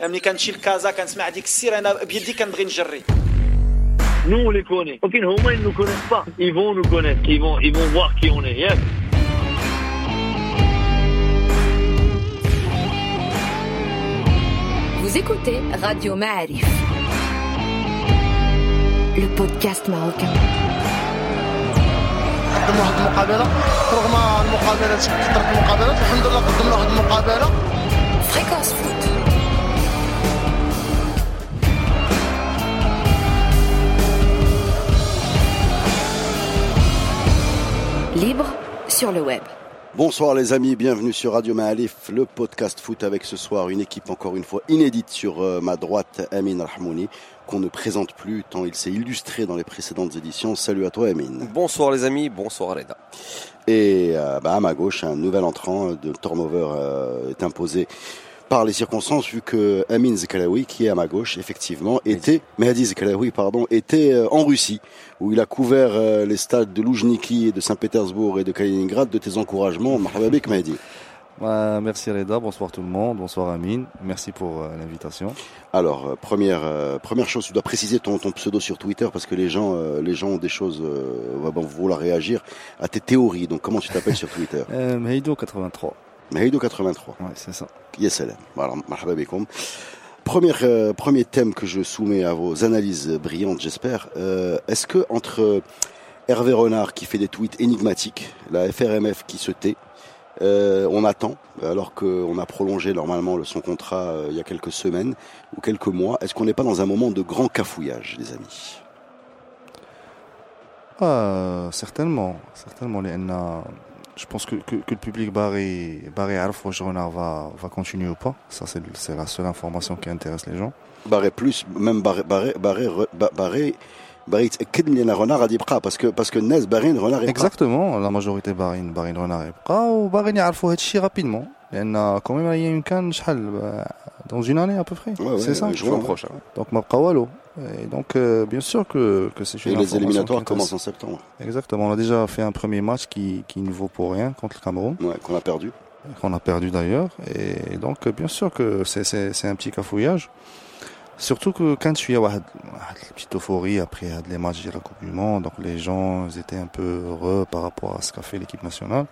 ملي كنمشي لكازا كنسمع ديك السير انا بيدي كنبغي نجري Nous, on les connaît. Ok, non, ils ne nous connaissent pas. Ils vont nous connaître. Ils vont, ils vont voir qui on est. Yes. Vous écoutez Radio Ma'arif, le podcast marocain. قدموا واحد المقابله رغم المقابلات كثرت المقابلات الحمد لله قدمنا واحد المقابله Fréquence foot. Libre sur le web. Bonsoir les amis, bienvenue sur Radio Maalif, le podcast foot avec ce soir une équipe encore une fois inédite sur euh, ma droite, Amin Rahmouni, qu'on ne présente plus tant il s'est illustré dans les précédentes éditions. Salut à toi Amin. Bonsoir les amis, bonsoir Reda. Et euh, bah, à ma gauche, un nouvel entrant de turnover euh, est imposé par les circonstances vu que Amin Zekalaoui, qui est à ma gauche, effectivement, était, Mehdi Zekalaoui, pardon, était euh, en Russie, où il a couvert euh, les stades de Loujniki de Saint-Pétersbourg et de Kaliningrad de tes encouragements. Mehdi. Ouais, merci Reda, bonsoir tout le monde, bonsoir Amine, merci pour euh, l'invitation. Alors, euh, première première chose, tu dois préciser ton, ton pseudo sur Twitter parce que les gens les gens ont des choses vont vouloir réagir à tes théories. Donc, comment tu t'appelles sur Twitter? Meido 83, Mahido 83. ouais, c'est ça. Yes, salam. Voilà, marhaba. Première, euh, premier thème que je soumets à vos analyses brillantes, j'espère. Euh, Est-ce que entre Hervé Renard qui fait des tweets énigmatiques, la FRMF qui se tait, euh, on attend, alors qu'on a prolongé normalement le- son contrat euh, il y a quelques semaines ou quelques mois, est-ce qu'on n'est pas dans un moment de grand cafouillage, les amis? Ah, certainement, certainement لأن Je pense que, que, que le public barré, barré Arf Renard va, va continuer ou pas. Ça, c'est le- c'est la seule information qui intéresse les gens. Barré plus, même barré, barré, barré, re- ba- barré, barré, يتأكد من أن Renard a dit بقى, parce que, parce que Nez barré Renard est Exactement, la majorité barين barين Renard يبقى وباغيين يعرفوا هذا الشيء rapidement. لأن quand même il y a une canne شحال dans une année à peu près. Ouais, ouais, c'est ça. ouais, Juin ouais. prochain. Donc ma Wallo. Et donc euh, bien sûr que, que c'est une Et les éliminatoires commencent en septembre, Exactement, on a déjà fait un premier match qui, qui ne vaut pour rien contre le Cameroun, ouais, qu'on a perdu. qu'on a perdu d'ailleurs. Et donc euh, bien sûr que c'est, c'est, c'est un petit cafouillage. Surtout que quand je suis à une petite euphorie après les matchs de la Coupe du Monde, donc les gens ils étaient un peu heureux par rapport à ce qu'a fait l'équipe nationale.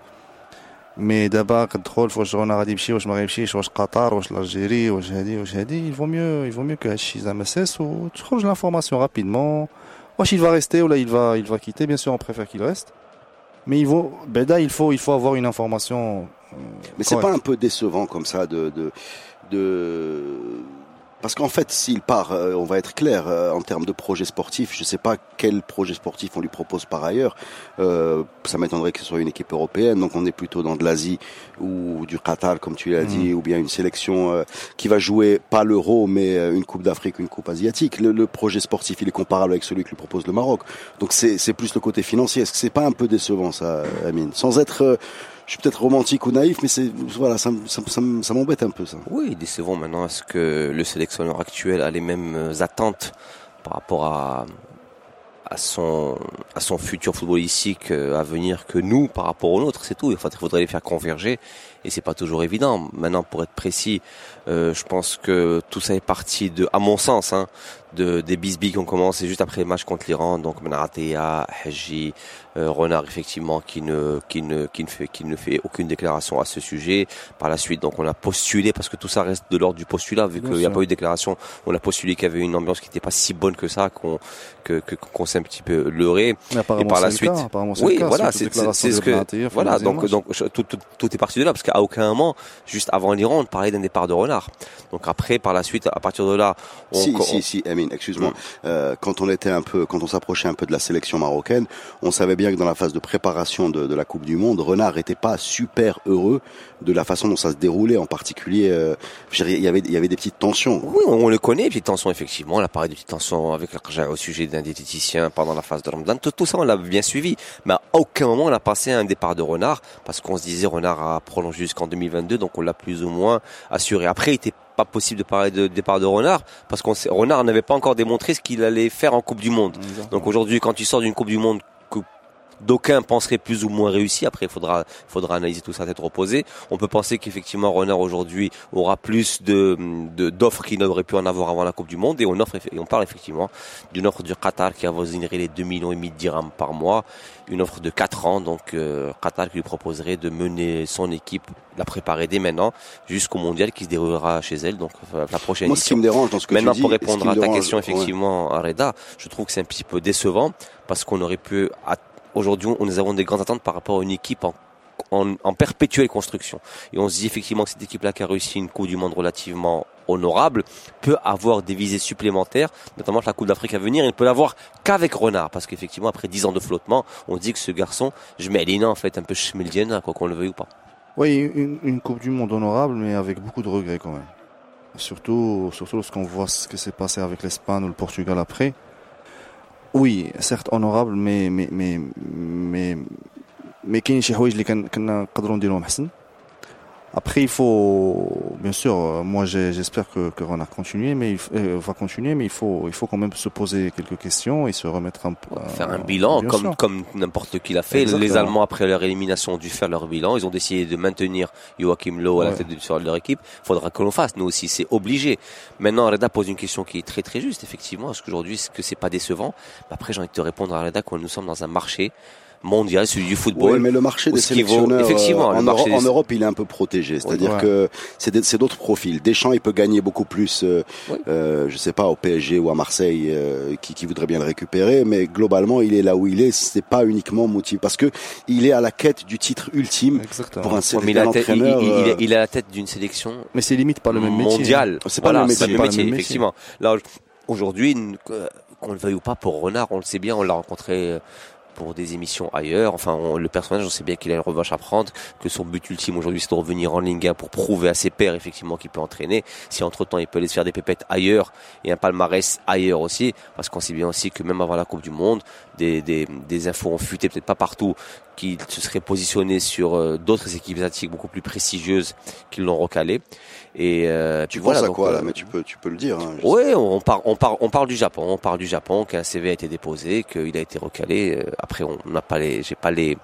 Mais d'abord, quand faut que je regarde si je m'arrive si je Qatar, je l'Algérie, je Hadi, il vaut mieux, il vaut mieux que Hachi ou tu trouves l'information rapidement. Wesh, il va rester ou là il va, il va quitter. Bien sûr, on préfère qu'il reste. Mais il ben il faut, avoir une information. Euh, Mais c'est pas un peu décevant comme ça de parce qu'en fait, s'il part, euh, on va être clair euh, en termes de projet sportif. Je sais pas quel projet sportif on lui propose par ailleurs. Euh, ça m'étonnerait que ce soit une équipe européenne. Donc on est plutôt dans de l'Asie ou du Qatar, comme tu l'as dit, ou bien une sélection euh, qui va jouer pas l'Euro, mais une Coupe d'Afrique, une Coupe asiatique. Le, le projet sportif, il est comparable avec celui que lui propose le Maroc. Donc c'est c'est plus le côté financier. Est-ce que c'est pas un peu décevant ça, Amine? Sans être euh, je suis peut-être romantique ou naïf, mais c'est voilà, ça, m'embête un peu ça. Oui, décevant maintenant. Est-ce que le sélectionneur actuel a les mêmes euh, attentes par rapport à, à, son, à son futur footballistique euh, à venir que nous par rapport au nôtre C'est tout. Il faudrait les faire converger et c'est pas toujours évident. Maintenant, pour être précis, euh, je pense que tout ça est parti de, à mon sens, hein, de, des bisbis qui ont commencé juste après le match contre l'Iran. Donc, Menatea, Haji, Renard, effectivement, qui ne, qui ne, qui ne fait, qui ne fait aucune déclaration à ce sujet. Par la suite, donc, on a postulé parce que tout ça reste de l'ordre du postulat, vu qu'il n'y a pas eu de déclaration. On a postulé qu'il y avait une ambiance qui n'était pas si bonne que ça, qu'on, que, qu'on s'est un petit peu leurré. Mais apparemment, par la cas, suite- Oui, cas, voilà, c'est, ce que, voilà, donc, donc, tout, tout, tout est parti de là, parce qu'à aucun moment, juste avant l'Iran, on parlait d'un départ de Renard. Donc après, par la suite, à partir de là, on, Si, on- si, si, Amine, excuse-moi. Mm. Euh, quand on était un peu, quand on s'approchait un peu de la sélection marocaine, on savait bien dans la phase de préparation de, de la Coupe du Monde, Renard était pas super heureux de la façon dont ça se déroulait, en particulier, euh, il y avait, il y avait des petites tensions. Oui, on, le connaît, petites tensions, effectivement. On a parlé de petites tensions avec au sujet d'un diététicien pendant la phase de Ramadan. Tout, tout ça, on l'a bien suivi. Mais à aucun moment, on a passé un départ de Renard, parce qu'on se disait Renard a prolongé jusqu'en 2022, donc on l'a plus ou moins assuré. Après, il était pas possible de parler de départ de Renard, parce qu'on Renard n'avait pas encore démontré ce qu'il allait faire en Coupe du Monde. Donc aujourd'hui, quand tu sors d'une Coupe du Monde, d'aucuns penseraient plus ou moins réussi. Après, il faudra, faudra analyser tout ça à tête reposée. On peut penser qu'effectivement, Renard aujourd'hui aura plus de, d'offres qu'il n'aurait pu en avoir avant la Coupe du Monde. Et on offre, et on parle effectivement d'une offre du Qatar qui avoisinerait les 2 millions et demi de dirhams par mois. Une offre de 4 ans. Donc, euh, Qatar qui lui proposerait de mener son équipe, la préparer dès maintenant jusqu'au mondial qui se déroulera chez elle. Donc, euh, la prochaine Moi, ce qui me dérange dans ce que Maintenant, tu pour répondre à ta dérange- question, ouais. effectivement, à Reda, je trouve que c'est un petit peu décevant parce qu'on aurait pu, à- aujourd'hui, nous avons des grandes attentes par rapport à une équipe en, perpétuelle construction. Et on se dit effectivement que cette équipe-là qui a réussi une Coupe du Monde relativement honorable peut avoir des visées supplémentaires, notamment la Coupe d'Afrique à venir. Il ne peut l'avoir qu'avec Renard, parce qu'effectivement, après 10 ans de flottement, on dit que ce garçon, je mets Lina en fait un peu schmildienne, quoi qu'on le veuille ou pas. Oui, une, une Coupe du Monde honorable, mais avec beaucoup de regrets quand même. Surtout, surtout lorsqu'on voit ce qui s'est passé avec l'Espagne ou le Portugal après. وي سيغت اونورابل مي مي مي مي, مي كاين شي حوايج اللي كنا نقدروا نديروهم حسن. Après, il faut, bien sûr, euh, moi j'espère que, que Renard continue, mais il, euh, va continuer, mais il faut, il faut quand même se poser quelques questions et se remettre un peu. faire un bilan bien comme sûr. comme n'importe qui l'a fait. Exactement. Les Allemands après leur élimination ont dû faire leur bilan. Ils ont décidé de maintenir Joachim Löw à la tête de sur leur équipe. Faudra que l'on fasse nous aussi, c'est obligé. Maintenant, Reda pose une question qui est très très juste effectivement. Est-ce qu'aujourd'hui est-ce que c'est pas décevant Après, j'ai envie de te répondre à Reda quand nous sommes dans un marché mondial, celui du football. Oui, mais le marché des ce qui vaut- sélectionneurs, effectivement, euh, en, marché Europe, des- en Europe, il est un peu protégé. C'est-à-dire Ouais. que c'est d'autres profils. Deschamps, il peut gagner beaucoup plus, euh, Oui. euh, je sais pas, au PSG ou à Marseille, euh, qui, qui voudrait bien le récupérer. Mais globalement, il est là où il est. C'est pas uniquement motivé parce que il est à la quête du titre ultime Exactement. pour un, Ouais, mais il, il- entraîneur. il- il est- euh, il est à la tête d'une sélection Mais c'est limite pas le même métier. mondial. C'est pas le Voilà, même c'est métier. pas le même métier. effectivement. Là, aujourd'hui, qu'on le veuille ou pas, pour Renard, on le sait bien, on l'a rencontré euh, pour des émissions ailleurs. Enfin, on- le personnage, on sait bien qu'il a une revanche à prendre, que son but ultime aujourd'hui, c'est de revenir en Ligue 1 pour prouver à ses pairs, effectivement, qu'il peut entraîner. Si entre-temps, il peut aller se faire des pépettes ailleurs et un palmarès ailleurs aussi, parce qu'on sait bien aussi que même avant la Coupe du Monde, des, des, des infos ont fuité, peut-être pas partout, qu'il se serait positionné sur euh, d'autres équipes asiatiques beaucoup plus prestigieuses qui l'ont recalé. Et euh, Tu puis penses voilà, à donc, quoi euh, là Mais tu peux, tu peux le dire. hein, oui, on parle, on parle, on parle du Japon. On parle du Japon qu'un CV a été déposé, qu'il a été recalé. Euh, Après, on n'a pas les, j'ai pas les.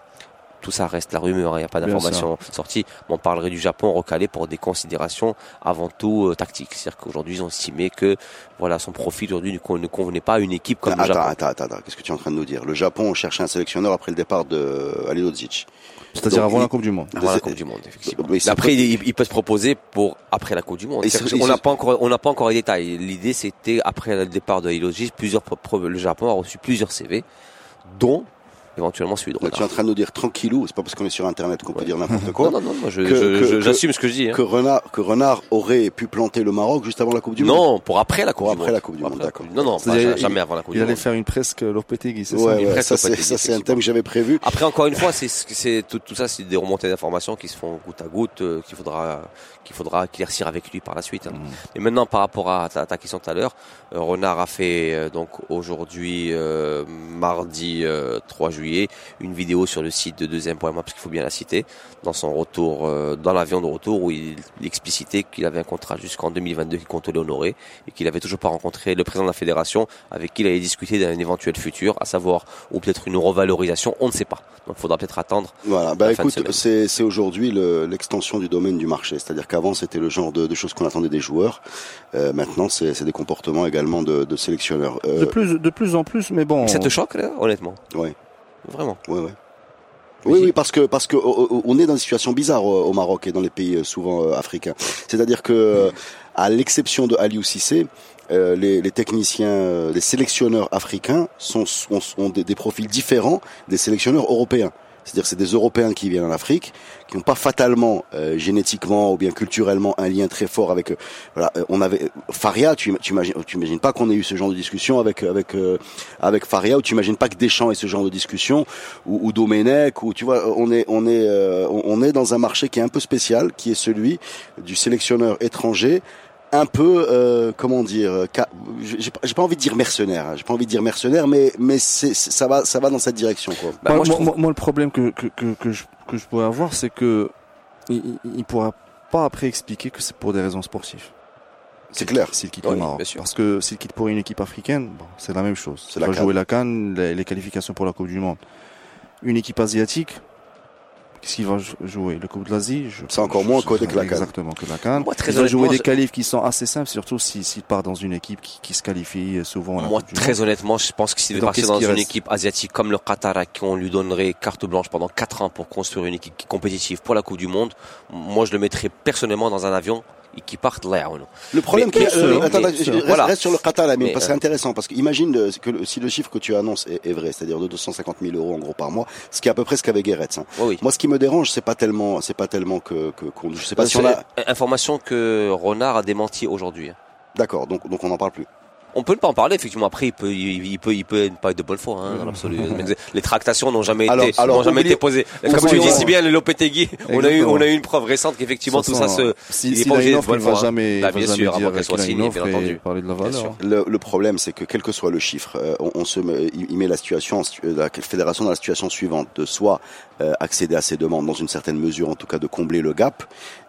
Tout ça reste la rumeur. Il n'y a pas Bien d'informations sorties. Mais on parlerait du Japon recalé pour des considérations avant tout euh, tactiques. C'est-à-dire qu'aujourd'hui, ils ont estimé que voilà, son profil aujourd'hui ne con- ne convenait pas à une équipe comme le attends, Japon. attends, attends, attends. Qu'est-ce que tu es en train de nous dire? Le Japon cherche un sélectionneur après le départ de Alilodzic. C'est-à-dire avant il- la Coupe du Monde. Avant la Coupe du Monde, effectivement. Mais Après, pas- il, il peut se proposer pour après la Coupe du Monde. On n'a pas encore, on n'a pas encore les détails. L'idée, c'était après le départ de Hiloji, plusieurs, le Japon a reçu plusieurs CV, dont éventuellement celui de Là, tu es en Renard. train de nous dire tranquillou. C'est pas parce qu'on est sur Internet qu'on peut dire n'importe quoi. Non, non, non, moi, je, Que- je- que- je- que- j'assume ce que je dis. hein. que Renard, que Renard aurait pu planter le Maroc juste avant la Coupe du Monde. Non, pour après la Coupe Pour du après Monde. la Coupe du Monde, après la d'accord. Coupe du- Non, non, pas jamais avant la Coupe Il du allait Monde. faire une presque Lopetegui, c'est Ouais, ça ouais, ça c'est Lopetegui, ça c'est un thème que j'avais prévu. Après, encore une fois, c'est c'est tout, tout ça, c'est des remontées d'informations qui se font goutte à goutte, euh, qu'il faudra qu'il faudra éclaircir avec lui par la suite. hein. Et maintenant, par rapport à ta, ta question tout à l'heure, euh, Renard a fait euh, donc aujourd'hui mardi euh, 3 juillet une vidéo sur le site de deuxième point parce qu'il faut bien la citer dans son retour euh, dans l'avion de retour où il explicitait qu'il avait un contrat jusqu'en 2022 qu'il comptait l'honorer et qu'il avait toujours pas rencontré le président de la fédération avec qui il allait discuter d'un éventuel futur, à savoir ou peut-être une revalorisation, on ne sait pas. Donc, il faudra peut-être attendre. Voilà, bah écoute, c'est c'est aujourd'hui le- l'extension du domaine du marché. C'est-à-dire qu'avant c'était le genre de, de choses qu'on attendait des joueurs. Euh, maintenant c'est c'est des comportements également de, de sélectionneurs. Euh, De plus, de plus en plus, mais bon. Ça te choque, là, honnêtement? Ouais. Vraiment. Ouais, ouais. Oui, oui, parce que parce que oh, oh, on est dans une situation bizarre au, au Maroc et dans les pays euh, souvent euh, africains. C'est-à-dire que, euh, à l'exception de Aliou Cissé, euh, les, les techniciens, euh, les sélectionneurs africains sont, ont, ont des, des profils différents des sélectionneurs européens. C'est-à-dire c'est des Européens qui viennent en Afrique, qui n'ont pas fatalement euh, génétiquement ou bien culturellement un lien très fort avec. euh, voilà, euh, on avait Faria. Tu, imagines, tu imagines pas qu'on ait eu ce genre de discussion avec avec euh, avec Faria ou tu imagines pas que Deschamps ait ce genre de discussion ou, ou Domenech ou tu vois on est on est euh, on est dans un marché qui est un peu spécial qui est celui du sélectionneur étranger un peu euh, comment dire euh, j'ai pas, envie de dire mercenaire hein, j'ai pas envie de dire mercenaire mais mais c'est ça va ça va dans cette direction quoi Bah, moi, moi, je moi- trouve- moi- moi, le problème que, que, que, que je, que je pourrais avoir, c'est que il, pourra pas après expliquer que c'est pour des raisons sportives. C'est clair. S'il quitte Oui, le Maroc. Parce que s'il quitte pour une équipe africaine, bon, c'est la même chose. C'est Il la va jouer la Cannes, les, les qualifications pour la Coupe du Monde. une équipe asiatique, qu'est-ce qu'il va jou- jouer Le Coupe de l'Asie C'est encore moins côté que la CAN. Exactement, que la CAN. Moi, très Il va jouer honnêtement, des je- qualifs qui sont assez simples, surtout s'il s'il part dans une équipe qui, qui se qualifie souvent Moi, très honnêtement, je pense que s'il qu'est-ce dans une reste équipe asiatique comme le Qatar, à qui on lui donnerait carte blanche pendant 4 ans pour construire une équipe compétitive pour la Coupe du Monde, moi, je le mettrais personnellement dans un avion et qui parte là. Le problème qui euh, reste, sûr. reste Voilà. sur le Qatar, Mais, parce que c'est euh, intéressant, parce qu'imagine euh, que le- si le chiffre que tu annonces est, est vrai, c'est-à-dire de 250 000 euros en gros par mois, ce qui est à peu près ce qu'avait Guéretz. hein. Oui. Moi, ce qui me dérange, c'est pas tellement, c'est pas tellement que, que qu'on, je sais pas si on C'est a, Information que Renard a démenti aujourd'hui. hein. d'accord, donc donc on n'en parle plus. On peut ne pas en parler, effectivement. Après, il peut, il, il peut, il peut ne pas être de bonne foi, hein, dans l'absolu. Les tractations n'ont jamais Alors- été, alors, n'ont jamais été posées. Comme tu dis si bien, le Lopetegui, on a eu, on a eu une preuve récente qu'effectivement tout ça se, si, il a obligé une de offre, il bonne va foi, hein. jamais, Bah, il va bien sûr, avant qu'elle soit signée, bien entendu. parler de la valeur. Le, le problème, c'est que quel que soit le chiffre, euh, on, on se met, il il met la situation, euh, la fédération dans la situation suivante, de soit euh, accéder à ces demandes dans une certaine mesure, en tout cas de combler le gap,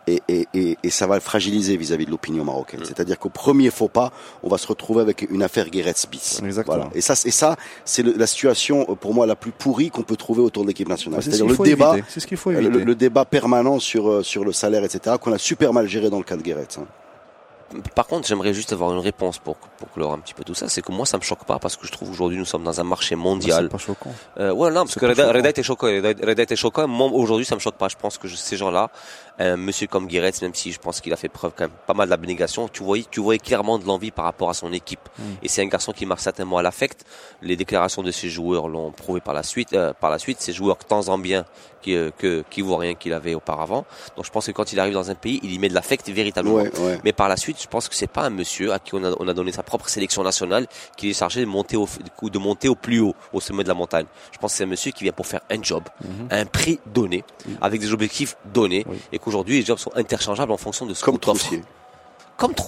et, et, et, et ça va le fragiliser vis-à-vis de l'opinion marocaine. Mm. C'est-à-dire qu'au premier faux pas, on va se retrouver avec une affaire Guéretz bis. Exactement. Voilà. Et ça, c'est ça, c'est la situation euh, pour moi la plus pourrie qu'on peut trouver autour de l'équipe nationale. C'est ce C'est-à-dire le débat, ce qu'il faut éviter. le débat permanent sur euh, sur le salaire, etc., qu'on a super mal géré dans le cas de Guéretz. hein. Par contre, j'aimerais juste avoir une réponse pour, pour clore un petit peu tout ça. C'est que moi, ça me choque pas parce que je trouve aujourd'hui nous sommes dans un marché C'est mondial. pas choquant. Euh, ouais, non, parce C'est que Reda, choquant. Reda était choquant. Reda, Reda était choquant. Moi, aujourd'hui, ça me choque pas. Je pense que je- ces gens-là, un monsieur comme Guéretz, même si je pense qu'il a fait preuve quand même pas mal d'abnégation, tu voyais, tu voyais clairement de l'envie par rapport à son équipe. Mm. Et c'est un garçon qui marche certainement à l'affect. Les déclarations de ses joueurs l'ont prouvé par la suite. euh, par la suite, ces joueurs tant en bien qui, euh, que, qui voient rien qu'il avait auparavant. Donc, je pense que quand il arrive dans un pays, il y met de l'affect véritablement. Ouais, ouais. Mais par la suite, je pense que c'est pas un monsieur à qui on a, on a donné sa propre sélection nationale qui est chargé de monter au, de monter au plus haut, au sommet de la montagne? Je pense que c'est un monsieur qui vient pour faire un job, à un prix donné, avec des objectifs donnés, Oui. et qu'aujourd'hui les jobs sont interchangeables en fonction de ce qu'on t'offre. Comme tout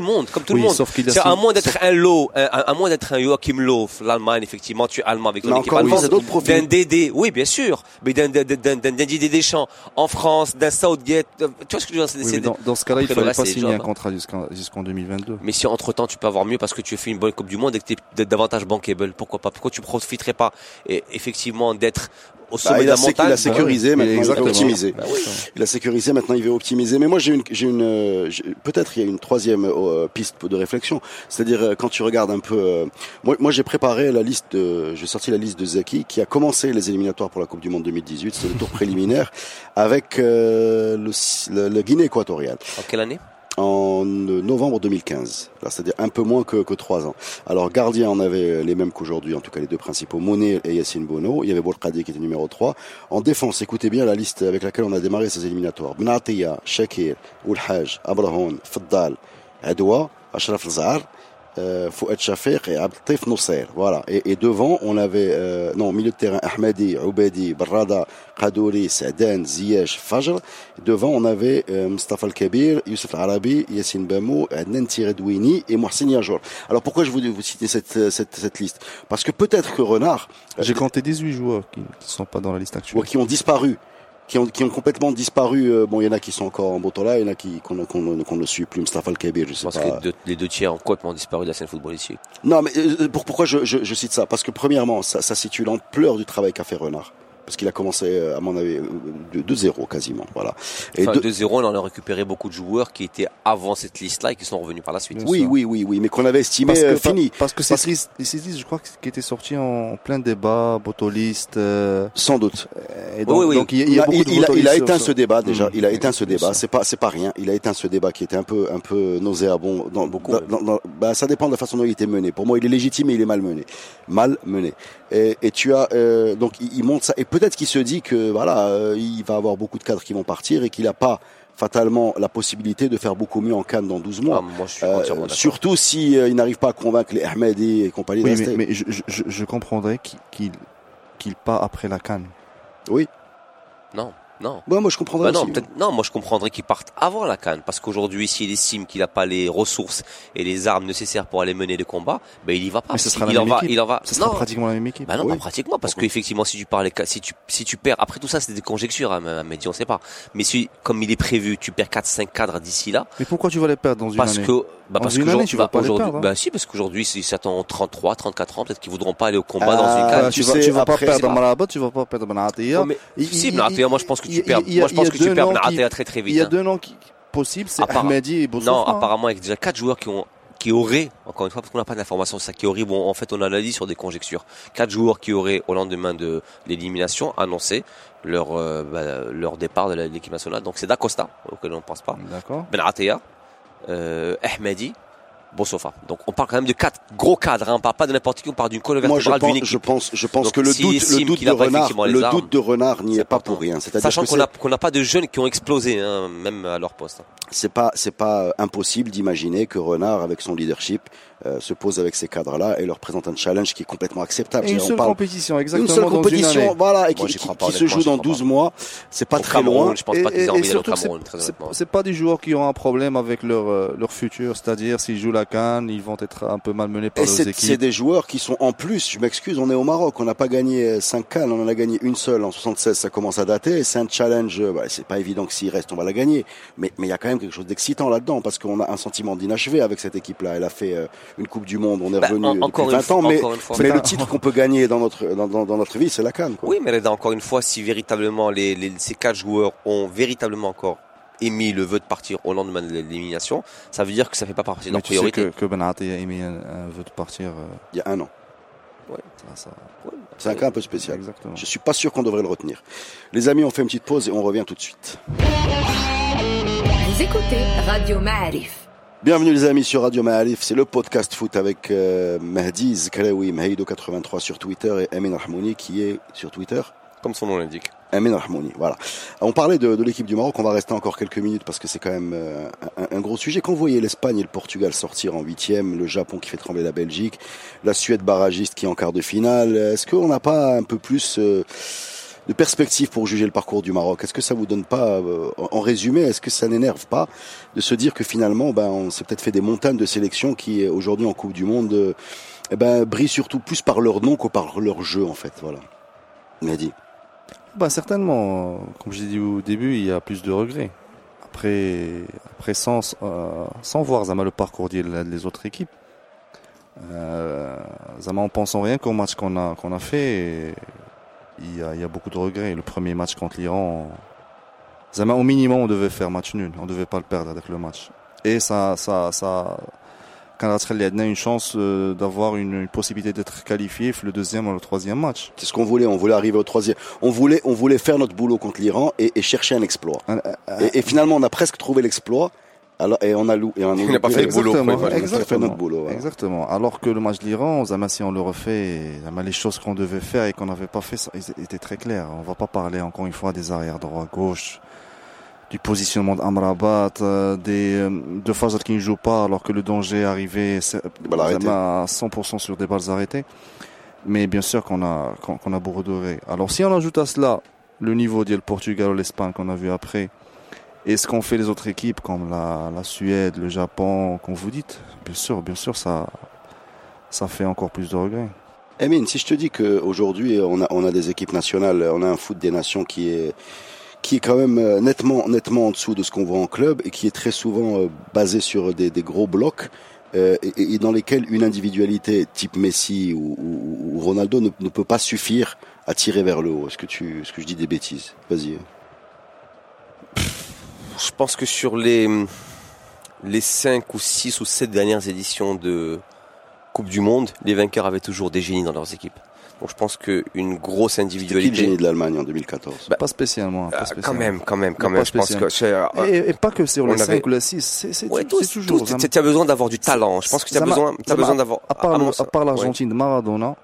le monde, comme tout Oui, le monde. sauf qu'il a C'est à moins d'être un lot, à, moins d'être un Joachim Löw, l'Allemagne, effectivement, tu es allemand avec ton équipe allemande. D'un Dédé, oui, bien sûr, mais d'un, Didier Deschamps en France, d'un Southgate, euh, tu vois ce que je veux dire, Oui, dans, dans ce cas-là, il reste, pas signer un hein. contrat jusqu'en jusqu'en 2022. Mais si entre temps tu peux avoir mieux parce que tu as fait une bonne Coupe du Monde et que tu es davantage bankable, pourquoi pas? Pourquoi tu profiterais pas et effectivement d'être au sommet Bah, il, de la a sé- montagne il a sécurisé, oui, maintenant il exactement. optimiser. Bah oui. Il a sécurisé, maintenant il veut optimiser. Mais moi j'ai une, j'ai une, euh, peut-être il y a une troisième euh, piste de réflexion. C'est-à-dire euh, quand tu regardes un peu, euh, moi, moi j'ai préparé la liste, de, j'ai sorti la liste de Zaki qui a commencé les éliminatoires pour la Coupe du Monde 2018, c'est le tour préliminaire avec euh, le, le, le Guinée équatoriale En quelle année? En euh, novembre 2015. Là, c'est-à-dire un peu moins que, que trois ans. Alors, gardien, on avait les mêmes qu'aujourd'hui, en tout cas les deux principaux, Monet et Yassine Bono. Il y avait Bourkadi qui était numéro 3. En défense, écoutez bien la liste avec laquelle on a démarré ces éliminatoires. Benatia, Shakir, Oulhaj, Abrahoun, Faddal, Adoua, Ashraf Zahar, euh, Fouad Shafiq et Abdeltif Nousser. Voilà. Et, et devant, on avait, euh, non, milieu de terrain, Ahmadi, Oubedi, Barrada, Kadouri, Sadan, Ziyech, Fajr. Devant, on avait euh, Mustafa Al-Kabir, Youssef Al-Arabi, Yassine Bamou, Adnan Tiredouini et Mohsin Yajour. Alors pourquoi je voulais vous citer cette, cette, cette liste? Parce que peut-être que Renard, euh, J'ai compté 18 joueurs qui ne sont pas dans la liste actuelle. ou qui ont disparu, qui ont, qui ont complètement disparu. euh, bon, il y en a qui sont encore en Botola, il y en a qui qu'on qu'on ne suit plus. Mustafa Al-Kabir, je sais pense pas. que les deux, les deux tiers ont complètement disparu de la scène footballistique. Non, mais euh, pour, pourquoi je, je, je cite ça? Parce que premièrement, ça, ça situe l'ampleur du travail qu'a fait Renard. Parce qu'il a commencé, euh, à mon avis, euh, de, de zéro quasiment. Voilà. Et Enfin, de- 2-0, on en a récupéré beaucoup de joueurs qui étaient avant cette liste-là et qui sont revenus par la suite. Oui, oui, oui, oui, mais qu'on avait estimé Parce que, euh, fini. parce que Parce- cette liste, liste, je crois qui était sortie en plein débat, botoliste. Euh, Sans doute. et donc, oui, oui. donc il y a, il y a de il a- il a botolistes éteint ce débat déjà. Mmh. Il a éteint ce débat. C'est pas, c'est pas rien. Il a éteint ce débat qui était un peu, un peu nauséabond. Dans, Beaucoup, dans- même. dans- dans- bah, ça dépend de la façon dont il était mené. Pour moi, il est légitime et il est mal mené. Mal mené. Et, et tu as euh, donc il, il montre ça. Et peut-être qu'il se dit que voilà, euh, il va avoir beaucoup de cadres qui vont partir et qu'il n'a pas fatalement la possibilité de faire beaucoup mieux en Cannes dans 12 Ah, mois. moi, je suis Euh, entièrement d'accord. surtout si euh, il n'arrive pas à convaincre les Ahmedi et compagnie Oui, mais, mais je, je, je- je comprendrais qu'il qu'il qu'il part après la canne. Oui. Non. Non. Ouais, moi je comprendrais Bah non, aussi. peut-être- non, moi je comprendrais qu'il parte avant la canne, parce qu'aujourd'hui, s'il estime qu'il n'a pas les ressources et les armes nécessaires pour aller mener le combat, ben il y va pas. Mais ce sera qu'il la en même va, équipe. il en va. Ce sera non, pratiquement la même équipe. Bah non, Oui. pas pratiquement, parce qu'effectivement, si tu parles, si tu, si tu perds, après tout ça, c'est des conjectures, hein, Mehdi, on sait pas. Mais si, comme il est prévu, tu perds 4-5 cadres d'ici là, Mais pourquoi tu vas les perdre dans une parce année que, bah Dans parce une que année, tu vas pas les aujourd'hui, perdre, hein. bah si, parce qu'aujourd'hui, s'ils s'attendent 33, 34 ans, peut-être qu'ils voudront pas aller au combat Ah, dans une Euh, canne. tu tu vas, sais, tu vas pas perdre Marabat, tu vas pas perdre Benatia. Mais Il- si, il- il- moi je pense que il- tu perds, il y a- moi je pense il y a que tu perds Benatia très très vite. Il y a hein. deux noms qui possibles, c'est Ahmadi et Boussoufa. Non, apparemment, avec déjà quatre joueurs qui ont qui auraient, encore une fois, parce qu'on n'a pas d'informations, ça qui auraient, bon, en fait, on analyse sur des conjectures. Quatre joueurs qui auraient, au lendemain de l'élimination, annoncé leur, euh, bah, leur départ de l'équipe nationale. Donc, c'est D'Acosta, auquel on ne pense pas. D'accord. Benatia, euh, Ahmadi, Bossofa. Donc, on parle quand même de quatre gros cadres, hein. On parle pas de n'importe qui, on parle d'une colonne Moi je vertébrale d'une je pense, je pense Donc, que le doute, le de renard, effectivement les le armes, doute de renard n'y est pas pour rien. Sachant qu'on n'a pas de jeunes qui ont explosé, hein, même à leur poste. c'est pas c'est pas euh, impossible d'imaginer que Renard avec son leadership euh, se pose avec ces cadres-là et leur présente un challenge qui est complètement acceptable. Et une seule compétition, une exactement. seule dans une compétition, année. voilà, et qui, Moi, se joue dans crois 12 pas. mois. C'est pas Au très Cameroun, loin. Je pense pas qu'ils aient envie d'aller au c'est- Cameroun, pas des joueurs qui ont un problème avec leur, euh, leur futur, c'est-à-dire s'ils jouent la canne, ils vont être un peu malmenés par Et leurs c'est c'est équipes. des joueurs qui sont en plus, je m'excuse, on est au Maroc, on n'a pas gagné 5 cannes, on en a gagné une seule en 76, ça commence à dater, et c'est un challenge, euh, bah, c'est pas évident que s'il reste, on va la gagner, mais mais il y a quand même quelque chose d'excitant là-dedans, parce qu'on a un sentiment d'inachevé avec cette équipe-là, elle a fait euh, une Coupe du Monde, on est Bah, revenu en- depuis encore 20 une fois- ans, mais, encore une fois. mais C'est le titre qu'on peut gagner dans notre, dans, dans, dans notre vie, c'est la canne. Quoi. Oui, mais Reda, encore une fois, si véritablement les, les- ces quatre joueurs ont véritablement encore émis le vœu de partir au lendemain de l'élimination, ça veut dire que ça fait pas partie de leur tu sais priorité. que, que a émis un, un vœu de partir. euh, Il y a un an. ça, ça- C'est un cas un peu spécial. Exactement. Je suis pas sûr qu'on devrait le retenir. Les amis, on fait une petite pause et on revient tout de suite. Vous écoutez Radio Ma'arif. Bienvenue les amis sur Radio Ma'alif, c'est le podcast foot avec euh, Mahdi Zkraoui, Mhaïdo83 sur Twitter et Amin Rahmouni qui est sur Twitter. Comme son nom l'indique. Amin Rahmouni, voilà. On parlait de, de l'équipe du Maroc, on va rester encore quelques minutes parce que c'est quand même euh, un, un gros sujet. Quand vous voyez l'Espagne et le Portugal sortir en huitième, le Japon qui fait trembler la Belgique, la Suède barragiste qui est en quart de finale, est-ce qu'on n'a pas un peu plus euh, de perspective pour juger le parcours du Maroc Est-ce que ça vous donne pas, euh, en résumé, est-ce que ça n'énerve pas de se dire que finalement, ben, on s'est peut-être fait des montagnes de sélections qui aujourd'hui en Coupe du Monde, euh, eh ben, brillent surtout plus par leur nom que par leur jeu en fait, voilà. Mehdi. Bah, certainement, comme j'ai dit au début, il y a plus de regrets. Après, après sans, euh, sans voir Zama, le parcours des autres équipes, euh, Zama, en pensant rien qu'au match qu'on a, qu'on a fait, il y a, il y a beaucoup de regrets. Le premier match contre l'Iran, Zama, au minimum, on devait faire match nul. On devait pas le perdre avec le match. Et ça, ça, ça, quand on a une chance euh, d'avoir une, une possibilité d'être qualifié le deuxième ou le troisième match. C'est ce qu'on voulait. On voulait arriver au troisième. On voulait, on voulait faire notre boulot contre l'Iran et, et chercher un exploit. Un- un- Et, et finalement, on a presque trouvé l'exploit. Alors, et on a lou, et on n'a pas fait le boulot, Exactement, fait exactement. notre boulot. voilà. Exactement. Alors que le match de l'Iran, si on le refait, les choses qu'on devait faire et qu'on n'avait pas fait, ça ils étaient très clairs. On va pas parler encore une fois des arrières droit gauche, du positionnement d'Amrabat, euh, des euh, de Fazal qui ne joue pas alors que le danger arrêtées. Zama, à 100% sur des balles arrêtées. Mais bien sûr qu'on a qu'on qu'on a. Alors si on ajoute à cela le niveau du Portugal ou l'Espagne qu'on a vu après, et ce qu'ont fait les autres équipes comme la, la Suède, le Japon, comme vous dites, bien sûr, bien sûr, ça, ça fait encore plus de regrets. Emine, si je te dis qu'aujourd'hui, on a, on a des équipes nationales, on a un foot des nations qui est, qui est quand même euh, nettement, nettement en dessous de ce qu'on voit en club et qui est très souvent euh, basé sur des, des gros blocs. euh, et, et dans lesquels une individualité type Messi ou, ou- ou Ronaldo ne, ne peut pas suffire à tirer vers le haut. Est-ce que tu, est-ce que je dis des bêtises? Vas-y. Je pense que sur les, les 5 ou 6 ou 7 dernières éditions de Coupe du Monde, les vainqueurs avaient toujours des génies dans leurs équipes. Donc je pense qu'une grosse C'était qui le individualité. génie de l'Allemagne en 2014 Bah, pas spécialement. Pas Ah, spécialement. quand même, quand même, quand Pas même. Je pense spécial. que c'est, euh, Et, et pas que sur les avait- 5 ou les 6, c'est ouais, toujours. tu as besoin d'avoir du talent. Je pense que tu as besoin, besoin d'avoir. À part, part ouais. l'Argentine de Maradona,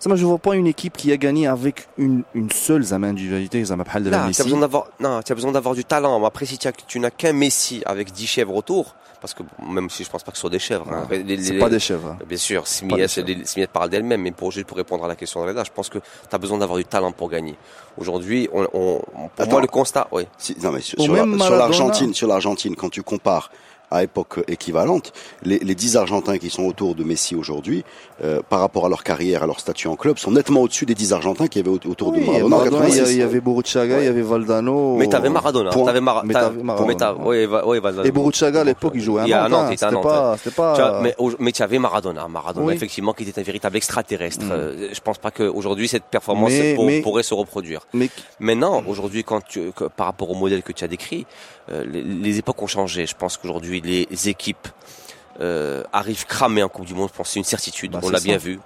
Zama, je vois pas une équipe qui a gagné avec une, une seule Zama individualité, Zama Bhal de la Messi. besoin d'avoir, non, tu as besoin d'avoir du talent. Après, si tu as- tu n'as qu'un Messi avec 10 chèvres autour, parce que même si je pense pas que ce soit des chèvres, hein, les- les- C'est pas des chèvres. hein. Bien sûr. Simiette parle d'elle-même, mais pour, juste pour répondre à la question de Reda, je pense que tu as besoin d'avoir du talent pour gagner. Aujourd'hui, on, on- pour Attends. moi, le constat, oui. Si- non, mais sur, la- l'Argentine, sur l'Argentine, quand tu compares à époque équivalente, les, les 10 Argentins qui sont autour de Messi aujourd'hui, euh, par rapport à leur carrière, à leur statut en club, sont nettement au-dessus des 10 Argentins qui avaient au- autour de Oui, Maradona en il y a- 86. il y avait Boruchaga, il y avait Valdano. Mais t'avais Maradona, Point. t'avais Mara- Mais t'as- t'avais Maradona. oui, va- oui, Valdano. Et Boruchaga, à l'époque, il jouait à Nantes. à Nantes, hein. C'était pas, c'était mais, mais tu avais Maradona, Maradona Oui. effectivement qui était un véritable extraterrestre. Mm. Euh, je pense pas qu'aujourd'hui cette performance Mais- pour- mais- pourrait se reproduire. mais Maintenant, aujourd'hui, quand tu, que- par rapport au modèle que tu as décrit, euh, les, les époques ont changé. Je pense qu'aujourd'hui les équipes euh, arrivent cramées en Coupe du Monde. Je pense que c'est une certitude. Bah, On l'a bien vu.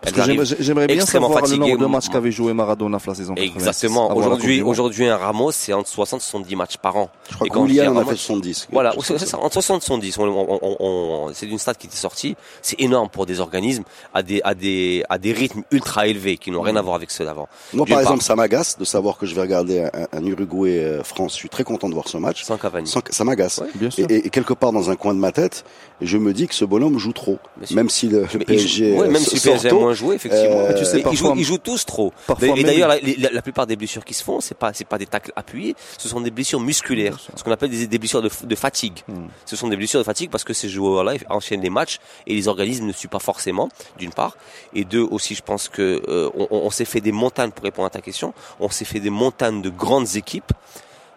J'aimerais- bien savoir le fatiguées. nombre de matchs qu'avait joué Maradona la saison 86, Exactement. Aujourd'hui, aujourd'hui, un Ramos, c'est entre 60 et 70 matchs par an. Je crois en a fait 70. Voilà, c'est ça, entre 60 et 70. On, on- on- on- c'est une stat qui était sortie. C'est énorme pour des organismes à des, à des, à des rythmes ultra élevés qui n'ont rien à voir avec ceux d'avant. Moi, par exemple, ça m'agace de savoir que je vais regarder un, un Uruguay-France. Je suis très content de voir ce match. Sans Cavani. Sans- ça m'agace. Ouais, et- et quelque part dans un coin de ma tête, je me dis que ce bonhomme joue trop. Même si le, PSG, joue- ouais, euh, même s- si le sort PSG a moins joué, effectivement. Euh, Et tu sais, ils, jouent, ils jouent tous trop. parfois Et même- d'ailleurs, la, la- la plupart des blessures qui se font, c'est pas, c'est pas des tacles appuyés, ce sont des blessures musculaires, ce qu'on appelle des, des blessures de, de fatigue. Hmm. Ce sont des blessures de fatigue parce que ces joueurs-là enchaînent les matchs et les organismes ne suivent pas forcément, d'une part. Et deux, aussi, je pense que euh, on, on s'est fait des montagnes pour répondre à ta question. On s'est fait des montagnes de grandes équipes,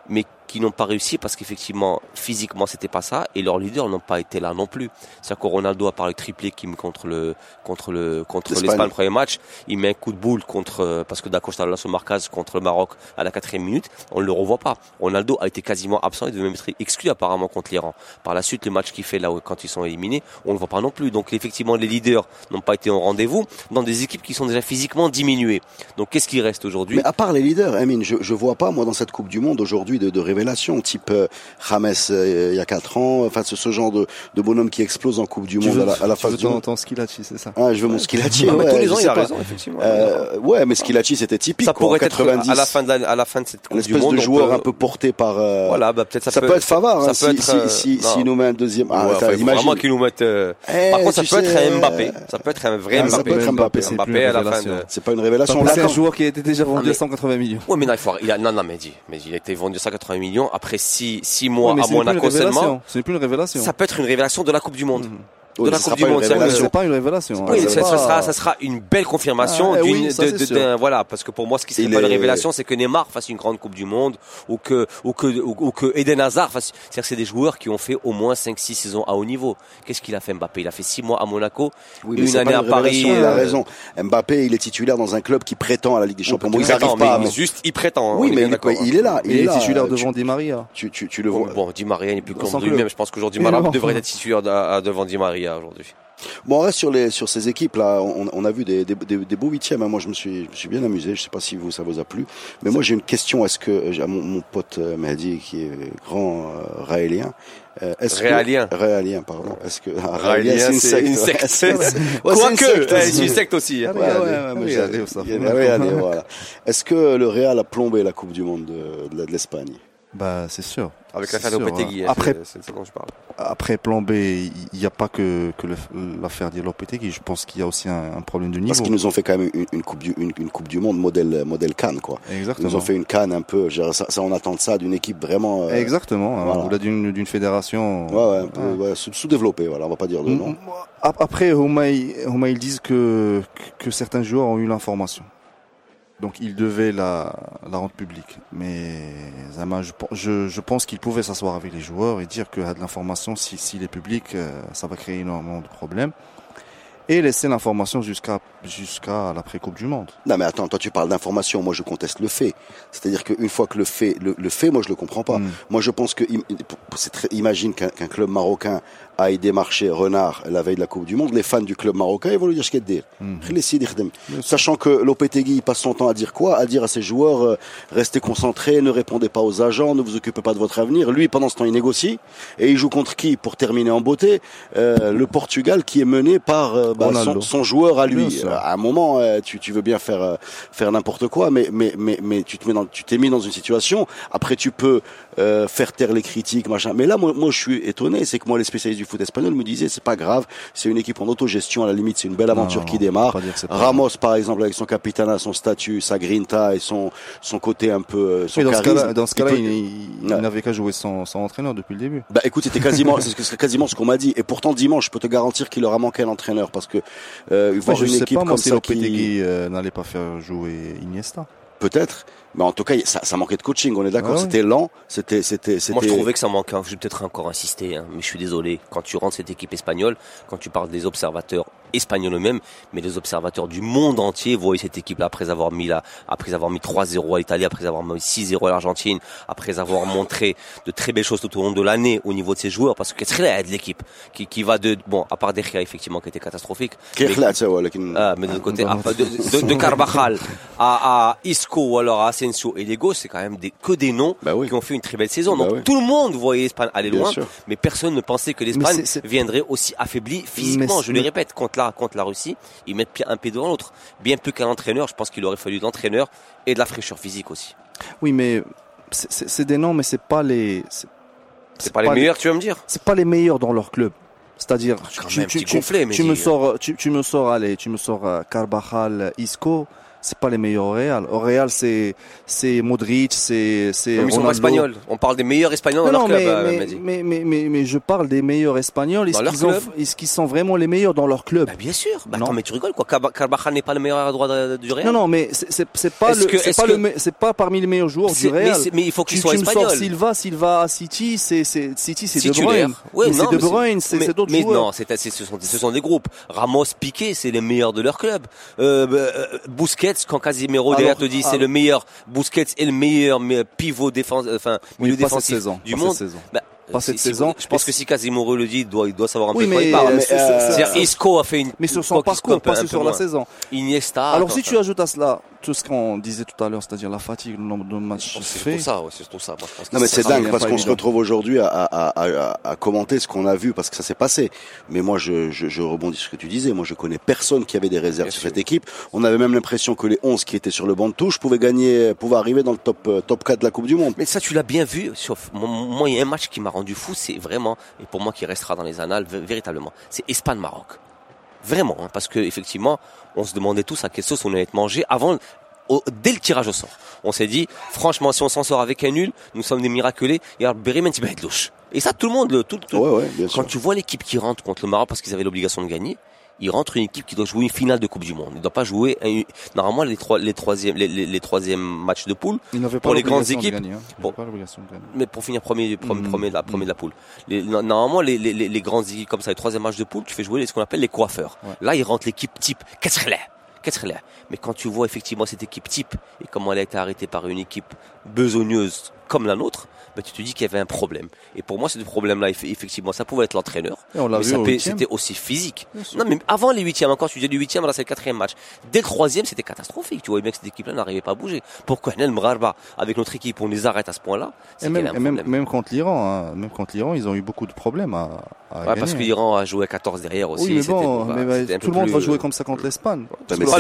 mais qui n'ont pas réussi parce qu'effectivement, physiquement, c'était pas ça et leurs leaders n'ont pas été là non plus. C'est-à-dire que Ronaldo a parlé triplé qui met contre le contre le contre L'Espagne. le premier match, il met un coup de boule contre euh, parce que Dacosta sur Marcaz contre le Maroc à la quatrième minute, on ne le revoit pas. Ronaldo a été quasiment absent et devait même être exclu apparemment contre l'Iran. Par la suite, le match qu'il fait là où- quand ils sont éliminés, on le voit pas non plus. Donc effectivement, les leaders n'ont pas été au rendez-vous dans des équipes qui sont déjà physiquement diminuées. Donc qu'est-ce qui reste aujourd'hui? Mais à part les leaders, Amine, je, je vois pas, moi, dans cette Coupe du Monde aujourd'hui, de, de révélation, type euh, James euh, il y a 4 ans, enfin, ce, ce genre de, de bonhomme qui explose en Coupe du Tu Monde veux, à la, à la tu phase monde. ton Skilacci, c'est ça? Ah, je veux mon Skilacci. Non, mais ouais, tous les ans, il a raison, effectivement. Euh, ouais, mais Skilacci, c'était typique. ça quoi, pourrait être 90. à la fin de la, à la fin de cette une Coupe du espèce Monde. de on joueur peut- un peu porté par. euh, Voilà, bah peut-être ça, ça, peut, être Favard, hein, ça peut si, être, si, euh, si, nous met un deuxième. Ah, Ouais, enfin, imagine. vraiment qu'il nous mette. euh, Eh, Par contre, ça tu peut être un Mbappé. Ça peut être un vrai Ah, ça Mbappé. peut être Mbappé, c'est plus Mbappé une à la fin de. C'est pas une révélation. C'est un joueur qui a été déjà vendu Ah, à 180 millions. Ouais, mais non, il faut, non, non, mais dis, mais il a été vendu 180 millions après 6, six mois mais à Monaco seulement. Ce n'est plus une révélation. Ça peut être une révélation de la Coupe du Monde. Oui, de la Coupe du Monde. C'est pas une révélation. Oui, hein. ça, sera, ça sera une belle confirmation Ah, d'une, oui, d'un- voilà, parce que pour moi, ce qui serait pas une révélation, c'est que Neymar fasse une grande Coupe du Monde, ou que, ou que, ou, que Eden Hazard fasse, c'est-à-dire que c'est des joueurs qui ont fait au moins 5-6 saisons à haut niveau. Qu'est-ce qu'il a fait Mbappé? Il a fait 6 mois à Monaco, Oui, une année à Paris. Il a euh, raison. Mbappé, il est titulaire dans un club qui prétend à la Ligue des Champions. Il prétend, pas. juste, il prétend. Oui, on est mais bien il, est là. Il est titulaire euh, devant Di Maria. Tu, le vois. Bon, Di Maria n'est plus club. lui-même. Je pense qu'aujourd'hui, Maria devrait être titulaire de- devant Di Maria aujourd'hui. Bon, on reste sur les sur ces équipes là. On, on a vu des, des, des, des beaux huitièmes. hein. Moi, je me suis je me suis bien amusé. Je sais pas si vous ça vous a plu, mais moi j'ai une question. Est-ce que euh, j'ai mon, mon pote euh, Mehdi qui est grand euh, raélien. euh, est-ce que- Réalien. Réalien, pardon. Est-ce que ah, Raélien, c'est une c'est secte. une secte. C'est- ouais, c'est une Quoique, secte aussi. c'est une secte aussi. hein. Ouais, ouais, ouais, voilà. Est-ce que le Real a plombé la Coupe du Monde de, de l'Espagne? Bah, c'est sûr. Avec l'affaire Lopetegui. hein. Après, c'est- je parle. après plan B, il n'y a pas que, l'affaire Lopetegui. Je pense qu'il y a aussi un, un problème de Parce niveau. qu'ils nous ont fait quand même une, une coupe du une, une coupe du monde modèle modèle Cannes quoi. Ils Exactement. nous ont fait une Cannes un peu. Ça, ça on attend de ça d'une équipe vraiment. euh, Exactement. hein, voilà. Ou là, d'une fédération. Ouais, ouais, un peu, ouais, sous- sous-développé, voilà, on va pas dire de nom. ap- Après, Homaï, ils disent que, que certains joueurs ont eu l'information. Donc, ils devaient la, la rendre publique. Mais Zama, je, je, je pense qu'ils pouvaient s'asseoir avec les joueurs et dire que de l'information, si- s'il est public, euh, ça va créer énormément de problèmes. Et laisser l'information jusqu'à jusqu'à l'après-Coupe du Monde. Non, mais attends, toi tu parles d'information, moi je conteste le fait. C'est-à-dire qu'une fois que le fait, le, le fait, moi je le comprends pas. Mm. Moi je pense que, c'est très- imagine qu'un qu'un club marocain aille démarcher Renard la veille de la Coupe du Monde, les fans du club marocain, ils vont lui dire ce qu'il y a de dire. Khdem. Sachant que Lopetegui passe son temps à dire quoi? À dire à ses joueurs euh, restez concentrés, ne répondez pas aux agents, ne vous occupez pas de votre avenir. Lui, pendant ce temps, il négocie et il joue contre qui Pour terminer en beauté, euh, le Portugal qui est mené par euh, bah, son, son joueur à lui. À un moment, euh, tu, tu veux bien faire euh, faire n'importe quoi, mais mais mais mais tu te mets dans, tu t'es mis dans une situation. Après, tu peux euh, faire taire les critiques, machin. Mais là, moi, moi, je suis étonné, c'est que moi, les spécialistes du du foot espagnol me disaient c'est pas grave, c'est une équipe en autogestion, à la limite c'est une belle aventure Non, qui démarre. Ramos par exemple avec son capitana, son statut, sa grinta et son son côté un peu euh, son Oui, dans ce charisme, dans ce il cas-là, peut- il, il- il Ouais. n'avait qu'à jouer sans, sans entraîneur depuis le début. Bah écoute, c'était quasiment, c'est quasiment ce qu'on m'a dit. Et pourtant dimanche, je peux te garantir qu'il leur a manqué un entraîneur parce que euh, voir une équipe pas moi comme ça qui euh, n'allait pas faire jouer Iniesta. Peut-être, mais en tout cas ça, ça manquait de coaching. On est d'accord, Ah ouais. c'était lent, c'était c'était c'était. Moi, je trouvais que ça manquait. Je vais peut-être encore insister, hein, mais je suis désolé. Quand tu rentres cette équipe espagnole, quand tu parles des observateurs espagnols eux-mêmes, mais les observateurs du monde entier voient cette équipe-là après avoir mis la, après avoir mis 3-0 à l'Italie, après avoir mis 6-0 à l'Argentine, après avoir montré de très belles choses tout au long de l'année au niveau de ses joueurs, parce que qu'est-ce qu'il y a de l'équipe qui, qui va de, bon, à part De Gea, effectivement, qui était catastrophique. mais- ah, mais de l'autre côté, à- de, de, de Carvajal à, à Isco ou alors à Asensio et Lego, c'est quand même des, que des noms Bah oui. qui ont fait une très belle saison. Bah Donc oui. tout le monde voyait l'Espagne aller Bien loin, sûr. mais personne ne pensait que l'Espagne viendrait aussi affaiblie physiquement. Je le répète, contre la, contre la Russie, ils mettent un pied devant l'autre. Bien plus qu'un entraîneur, je pense qu'il aurait fallu de l'entraîneur et de la fraîcheur physique aussi. Oui, mais c'est- des noms, mais c'est pas les. C'est C'est pas les meilleurs, tu vas me dire C'est pas les meilleurs dans leur club. C'est-à-dire, tu, tu, tu- tu me sors, tu, tu me sors, allez, tu me sors euh, Carvajal, Isco. C'est pas les meilleurs au Real. Au Real, c'est c'est Modric, c'est c'est Non, mais ils sont espagnols. On parle des meilleurs espagnols Non, dans non, leur mais, club, euh, mais, mais, mais, mais, mais je parle des meilleurs espagnols. Est-ce qu'ils ont- est-ce qu'ils sont vraiment les meilleurs dans leur club? Bah, bien sûr. Bah, Non. attends, mais tu rigoles quoi Carvajal n'est pas le meilleur à droite du Real Non, non, mais c'est- c'est c'est pas Est-ce le, que- c'est pas que- le, me- c'est pas parmi les meilleurs joueurs du mais, Real. mais il faut qu'il Tu, soit tu me sors espagnol. Silva, Silva à City, c'est c'est City, c'est De. Bruyne. Mais c'est non, De mais Bruyne, c'est mais- d'autres mais joueurs. non, c'est, c'est- ce, sont, ce sont des groupes. Ramos, Piqué, c'est les meilleurs de leur club. Euh, bah, euh, Busquets, quand Casimiro Alors, derrière te dit c'est alors- le meilleur, Busquets est le meilleur mais pivot défense, enfin milieu défensif saison, du monde. cette saison. Bah, Pas si- cette si- saison. Je pense que si Casimiro le dit, il doit, il doit savoir un Oui, peu de quoi mais, il parle. mais, euh, Isco a fait une. mais sur son parcours, pas sur la saison. Iniesta. Alors si tu ajoutes à cela tout ce qu'on disait tout à l'heure, c'est-à-dire la fatigue, le nombre de matchs C'est surtout faits, ça, ouais, c'est ça. Moi, je pense que Non mais c'est dingue parce qu'on se retrouve aujourd'hui à, à, à, à, à commenter ce qu'on a vu parce que ça s'est passé. Mais moi je, je, je rebondis sur ce que tu disais. Moi je connais personne qui avait des réserves Bien sur sûr. cette équipe. On avait même l'impression que les 11 qui étaient sur le banc de touche pouvaient gagner, pouvaient arriver dans le top euh, top 4 de la Coupe du Monde. Mais ça, tu l'as bien vu. Sauf, moi- il y a un match qui m'a rendu fou. C'est vraiment, et pour moi, qui restera dans les annales, vé- véritablement. C'est Espagne-Maroc. Vraiment, hein, parce que effectivement, on se demandait tous à quelle sauce on allait être mangé avant, au- dès le tirage au sort. On s'est dit, franchement, si on s'en sort avec un nul, nous sommes des miraculés. Et alors, louche. Et ça, tout le monde, le- tout, tout- Ouais ouais bien sûr. quand tu vois l'équipe qui rentre contre le Maroc parce qu'ils avaient l'obligation de gagner, ils rentrent une équipe qui doit jouer une finale de Coupe du Monde. Ils ne doivent pas jouer un- normalement les trois, les troisièmes, les, les, les troisièmes matchs de poule. n'avaient Pour pas les grandes équipes, gagner, hein. Pas de gagner. Mais pour finir premier, premier, premier, de la, premier de la poule. Les- normalement, les, les, les, les grandes équipes comme ça, les troisième matchs de poule, tu fais jouer ce qu'on appelle les coiffeurs. Ouais. Là, ils rentrent l'équipe type. Qu'est-ce qu'elle est Qu'est-ce qu'elle est Mais quand tu vois effectivement cette équipe type et comment elle a été arrêtée par une équipe besogneuse comme la nôtre, ben, tu te dis qu'il y avait un problème. Et pour moi, ce problème-là, eff- effectivement, ça pouvait être l'entraîneur. Et on l'a Mais c'était aussi physique. Non, mais avant les huitièmes, encore, tu disais le huitième, là, c'est le quatrième match. Dès le troisième, c'était catastrophique. Tu voyais bien que cette équipe-là n'arrivait pas à bouger. Pourquoi Nel Mrarba, avec notre équipe, on les arrête à ce point-là? C'est Et même, et même, problème. même contre l'Iran, hein, même contre l'Iran, ils ont eu beaucoup de problèmes à, à Ouais, gagner. parce que l'Iran a joué à 14 derrière aussi. Oui, mais bon, bah, mais bah, tout le monde plus, va jouer euh, comme ça contre l'Espagne. Ouais, mais Pas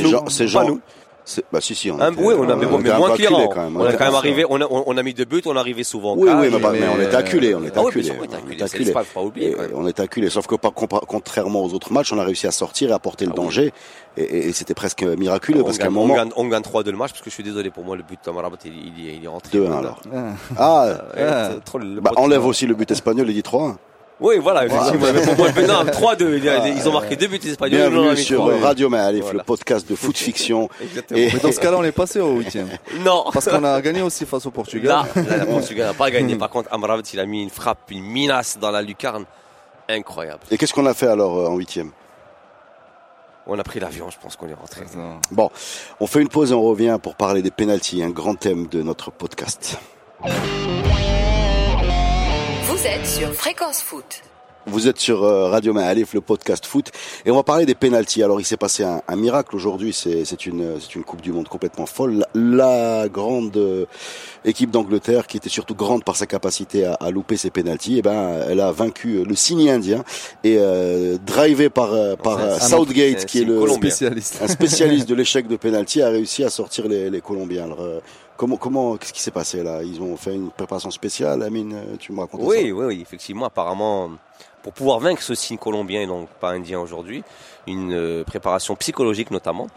pas bah si si on Un, était- oui, on a, mais, on mais moins quand même. On a quand même arrivé, on a, on, a mis deux buts, on est arrivé souvent Oui, cage, oui, mais, mais- mais on était acculés, on était Ah sûr, on était pas même. On était acculés, sauf que compa- contrairement aux autres matchs, on a réussi à sortir et à porter le Ah oui. danger, et, et- et c'était presque miraculeux on, parce qu'à un gagne, on, moment gagne, on gagne 3-2 le match parce que je suis désolé pour moi le but de Tamarabat il, il, il est rentré 2-1 alors. Ah. Ah, c'est trop le- bah, enlève aussi le but espagnol et dit 3-1. Oui, voilà, effectivement. mais pour moi, le- non, 3-2. il y a- Ils ont marqué deux buts les Espagnols. Bienvenue mis sur trois. Radio Malif, Voilà. le podcast de foot fiction. Exactement. Et Mais dans ce cas-là, on est passé au huitième. Non. Parce qu'on a gagné aussi face au Portugal. Là, là, le Portugal n'a pas gagné. Par contre, Amrabat, il a mis une frappe, une menace dans la lucarne. Incroyable. Et qu'est-ce qu'on a fait alors euh, en huitième? On a pris l'avion, je pense qu'on est rentré. Non. Bon, on fait une pause et on revient pour parler des pénalties, un grand thème de notre podcast. Vous êtes sur Fréquence Foot. Vous êtes sur euh, Radio Maalif, le podcast foot, et on va parler des pénalties. Alors, il s'est passé un, un miracle aujourd'hui. C'est c'est une c'est une Coupe du Monde complètement folle. La, la grande euh, équipe d'Angleterre, qui était surtout grande par sa capacité à, à louper ses pénalties, eh ben, elle a vaincu le signe indien et euh, drivé par euh, par euh, Southgate, qui est le Colombien. Spécialiste. un spécialiste de l'échec de pénalty, a réussi à sortir les, les Colombiens. Alors, euh, Comment, comment, qu'est-ce qui s'est passé là? Ils ont fait une préparation spéciale, Amine, euh, tu me racontes Oui, oui, oui, effectivement, apparemment, pour pouvoir vaincre ce signe colombien et donc pas indien aujourd'hui, une euh, préparation psychologique notamment.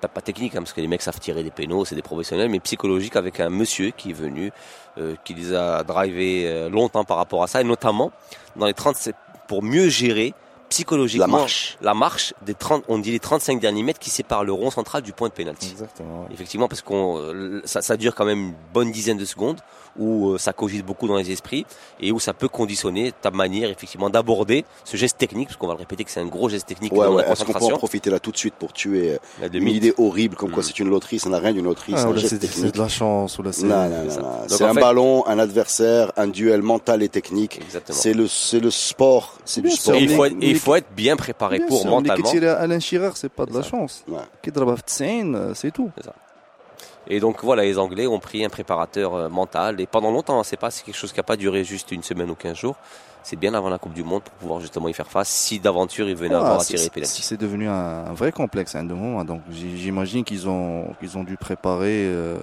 Pas technique, hein, parce que les mecs savent tirer des pénaux, c'est des professionnels, mais psychologique avec un monsieur qui est venu, euh, qui les a drivés longtemps par rapport à ça, et notamment dans les 37 pour mieux gérer psychologiquement La marche. la marche des 30, on dit les 35 derniers mètres qui séparent le rond central du point de pénalty. Exactement. ouais. Effectivement, parce qu'on euh, ça, ça dure quand même une bonne dizaine de secondes où euh, ça cogite beaucoup dans les esprits et où ça peut conditionner ta manière effectivement d'aborder ce geste technique, parce qu'on va le répéter que c'est un gros geste technique. Ouais, ouais, Est-ce qu'on peut en profiter là tout de suite pour tuer euh, une idée horrible comme mmh. quoi mm. c'est une loterie, ça n'a rien d'une loterie, ah, c'est de la chance ou C'est un ballon, un adversaire, un duel mental et technique. C'est le, c'est le sport, c'est du sport. Il faut, être, il faut être bien préparé bien pour sûr, mentalement. Alain Chirer, c'est pas de la chance. Euh, c'est tout. Et donc voilà, les Anglais ont pris un préparateur euh, mental et pendant longtemps, c'est pas c'est quelque chose qui a pas duré juste une semaine ou 15 jours. C'est bien avant la Coupe du Monde pour pouvoir justement y faire face si d'aventure ils venaient Ah, avoir à tirer c'est devenu un, un vrai complexe à un moment. Donc j'imagine qu'ils ont qu'ils ont dû préparer euh,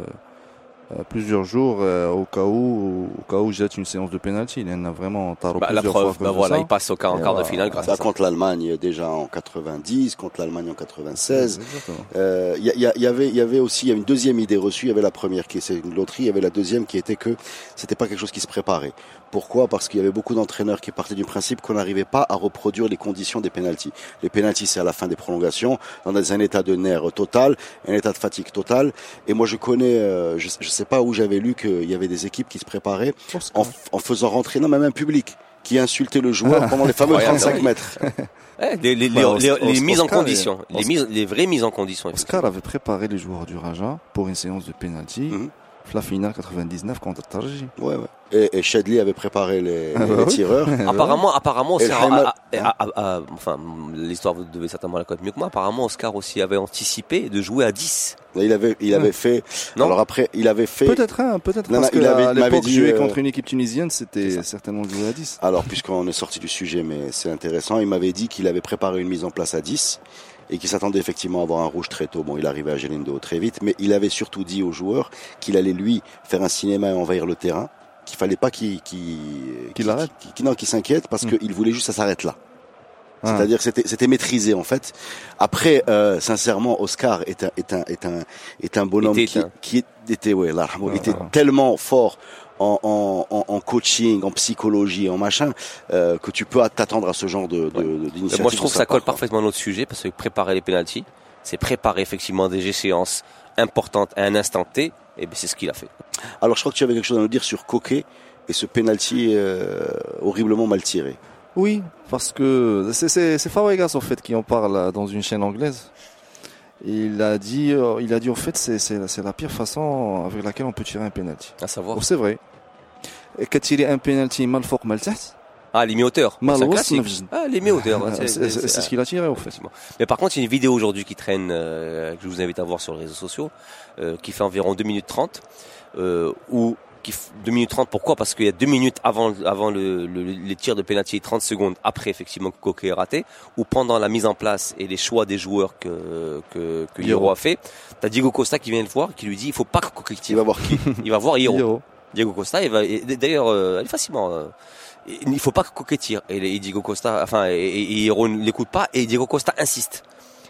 plusieurs jours euh, au cas où au cas où jette une séance de penalty. Il y en a vraiment tard Bah, la plusieurs fois preuve, cause bah voilà, ça. il passe au quart, en quart de finale grâce Bah, à ça. contre l'Allemagne déjà en 90, contre l'Allemagne en 96. Exactement. Euh, Il y, il y il avait, il y avait aussi il y a une deuxième idée reçue. Il y avait la première qui c'est une loterie. Il y avait la deuxième qui était que c'était pas quelque chose qui se préparait. Pourquoi? Parce qu'il y avait beaucoup d'entraîneurs qui partaient du principe qu'on n'arrivait pas à reproduire les conditions des pénalties. Les pénalties, c'est à la fin des prolongations, dans un état de nerf total, un état de fatigue total. Et moi, je connais, euh, je, je sais pas où j'avais lu qu'il y avait des équipes qui se préparaient en, en faisant rentrer, non, même un public qui insultait le joueur pendant les fameux Incroyable, 35 oui. mètres. Ouais, les, Bah, mises en Oscar, condition, il- les, mises, les vraies mises en condition. Oscar avait préparé les joueurs du Raja pour une séance de penalty. Mhm. La finale 99 contre Tarji. Ouais, ouais. Et, et Shadley avait préparé les, Ah les- bah les oui. tireurs. Apparemment, apparemment, Oscar, Heimer- a- a- a- a- enfin, l'histoire vous devez certainement la connaître mieux que moi. Apparemment, Oscar aussi avait anticipé de jouer à 10. Il avait, il avait fait. Non. Alors après, il avait fait. Peut-être, hein, peut-être Non, parce non, que il avait- à l'époque jouer euh, contre une équipe tunisienne, c'était certainement jouer à 10. Alors, puisqu'on est sorti du sujet, mais c'est intéressant, il m'avait dit qu'il avait préparé une mise en place à 10 et qu'il s'attendait effectivement à avoir un rouge très tôt. Bon, il arrivait à Gelindo très vite, mais il avait surtout dit aux joueurs qu'il allait lui faire un cinéma et envahir le terrain, qu'il fallait pas qu'il qu'il Qu'il arrête. non, qu'il s'inquiète parce Mm. qu'il voulait juste que ça s'arrête là. Ah. C'est-à-dire que c'était, maîtrisé en fait. Après, euh, sincèrement, Oscar est un est un est un est un bonhomme Était qui, qui était ouais, là, Ah, était ah. tellement fort en, en, en, coaching, en psychologie, en machin, euh, que tu peux t'attendre à ce genre de, de, d'initiative. Moi, je trouve que ça colle part, parfaitement à notre sujet parce que préparer les pénalties, c'est préparer effectivement des échéances importantes à un instant T. Et ben, c'est ce qu'il a fait. Alors, je crois que tu avais quelque chose à nous dire sur Coquet et ce penalty euh, horriblement mal tiré. Oui, parce que c'est c'est c'est Fabregas en fait qui en parle euh, dans une chaîne anglaise. Il a dit, euh, il a dit en fait c'est la pire façon avec laquelle on peut tirer un penalty. À savoir. Oh, c'est vrai. Et tirer un penalty mal fort mal tête, Ah, les mi-hauteurs. mal Ah, les mi-hauteurs. ouais, c'est ce qu'il a tiré en fait. Mais par contre, il y a une vidéo aujourd'hui qui traîne, euh, que je vous invite à voir sur les réseaux sociaux, euh, qui fait environ 2 minutes 30, euh, où qui f- 2 minutes 30, pourquoi? Parce qu'il y a 2 minutes avant, avant le, le- les tirs de pénalty et 30 secondes après effectivement que Coquet est raté, ou pendant la mise en place et les choix des joueurs que, que, que Hiro a fait, t'as Diego Costa qui vient le voir, qui lui dit il faut pas que Coquet Il tire. va voir qui? Il va voir Hiro. Hiro. Diego Costa, il va, et d'ailleurs, euh, facilement. euh, il faut pas que Coquet tire. Et, et Diego Costa, enfin, et, et Hiro ne l'écoute pas. Et Diego Costa insiste.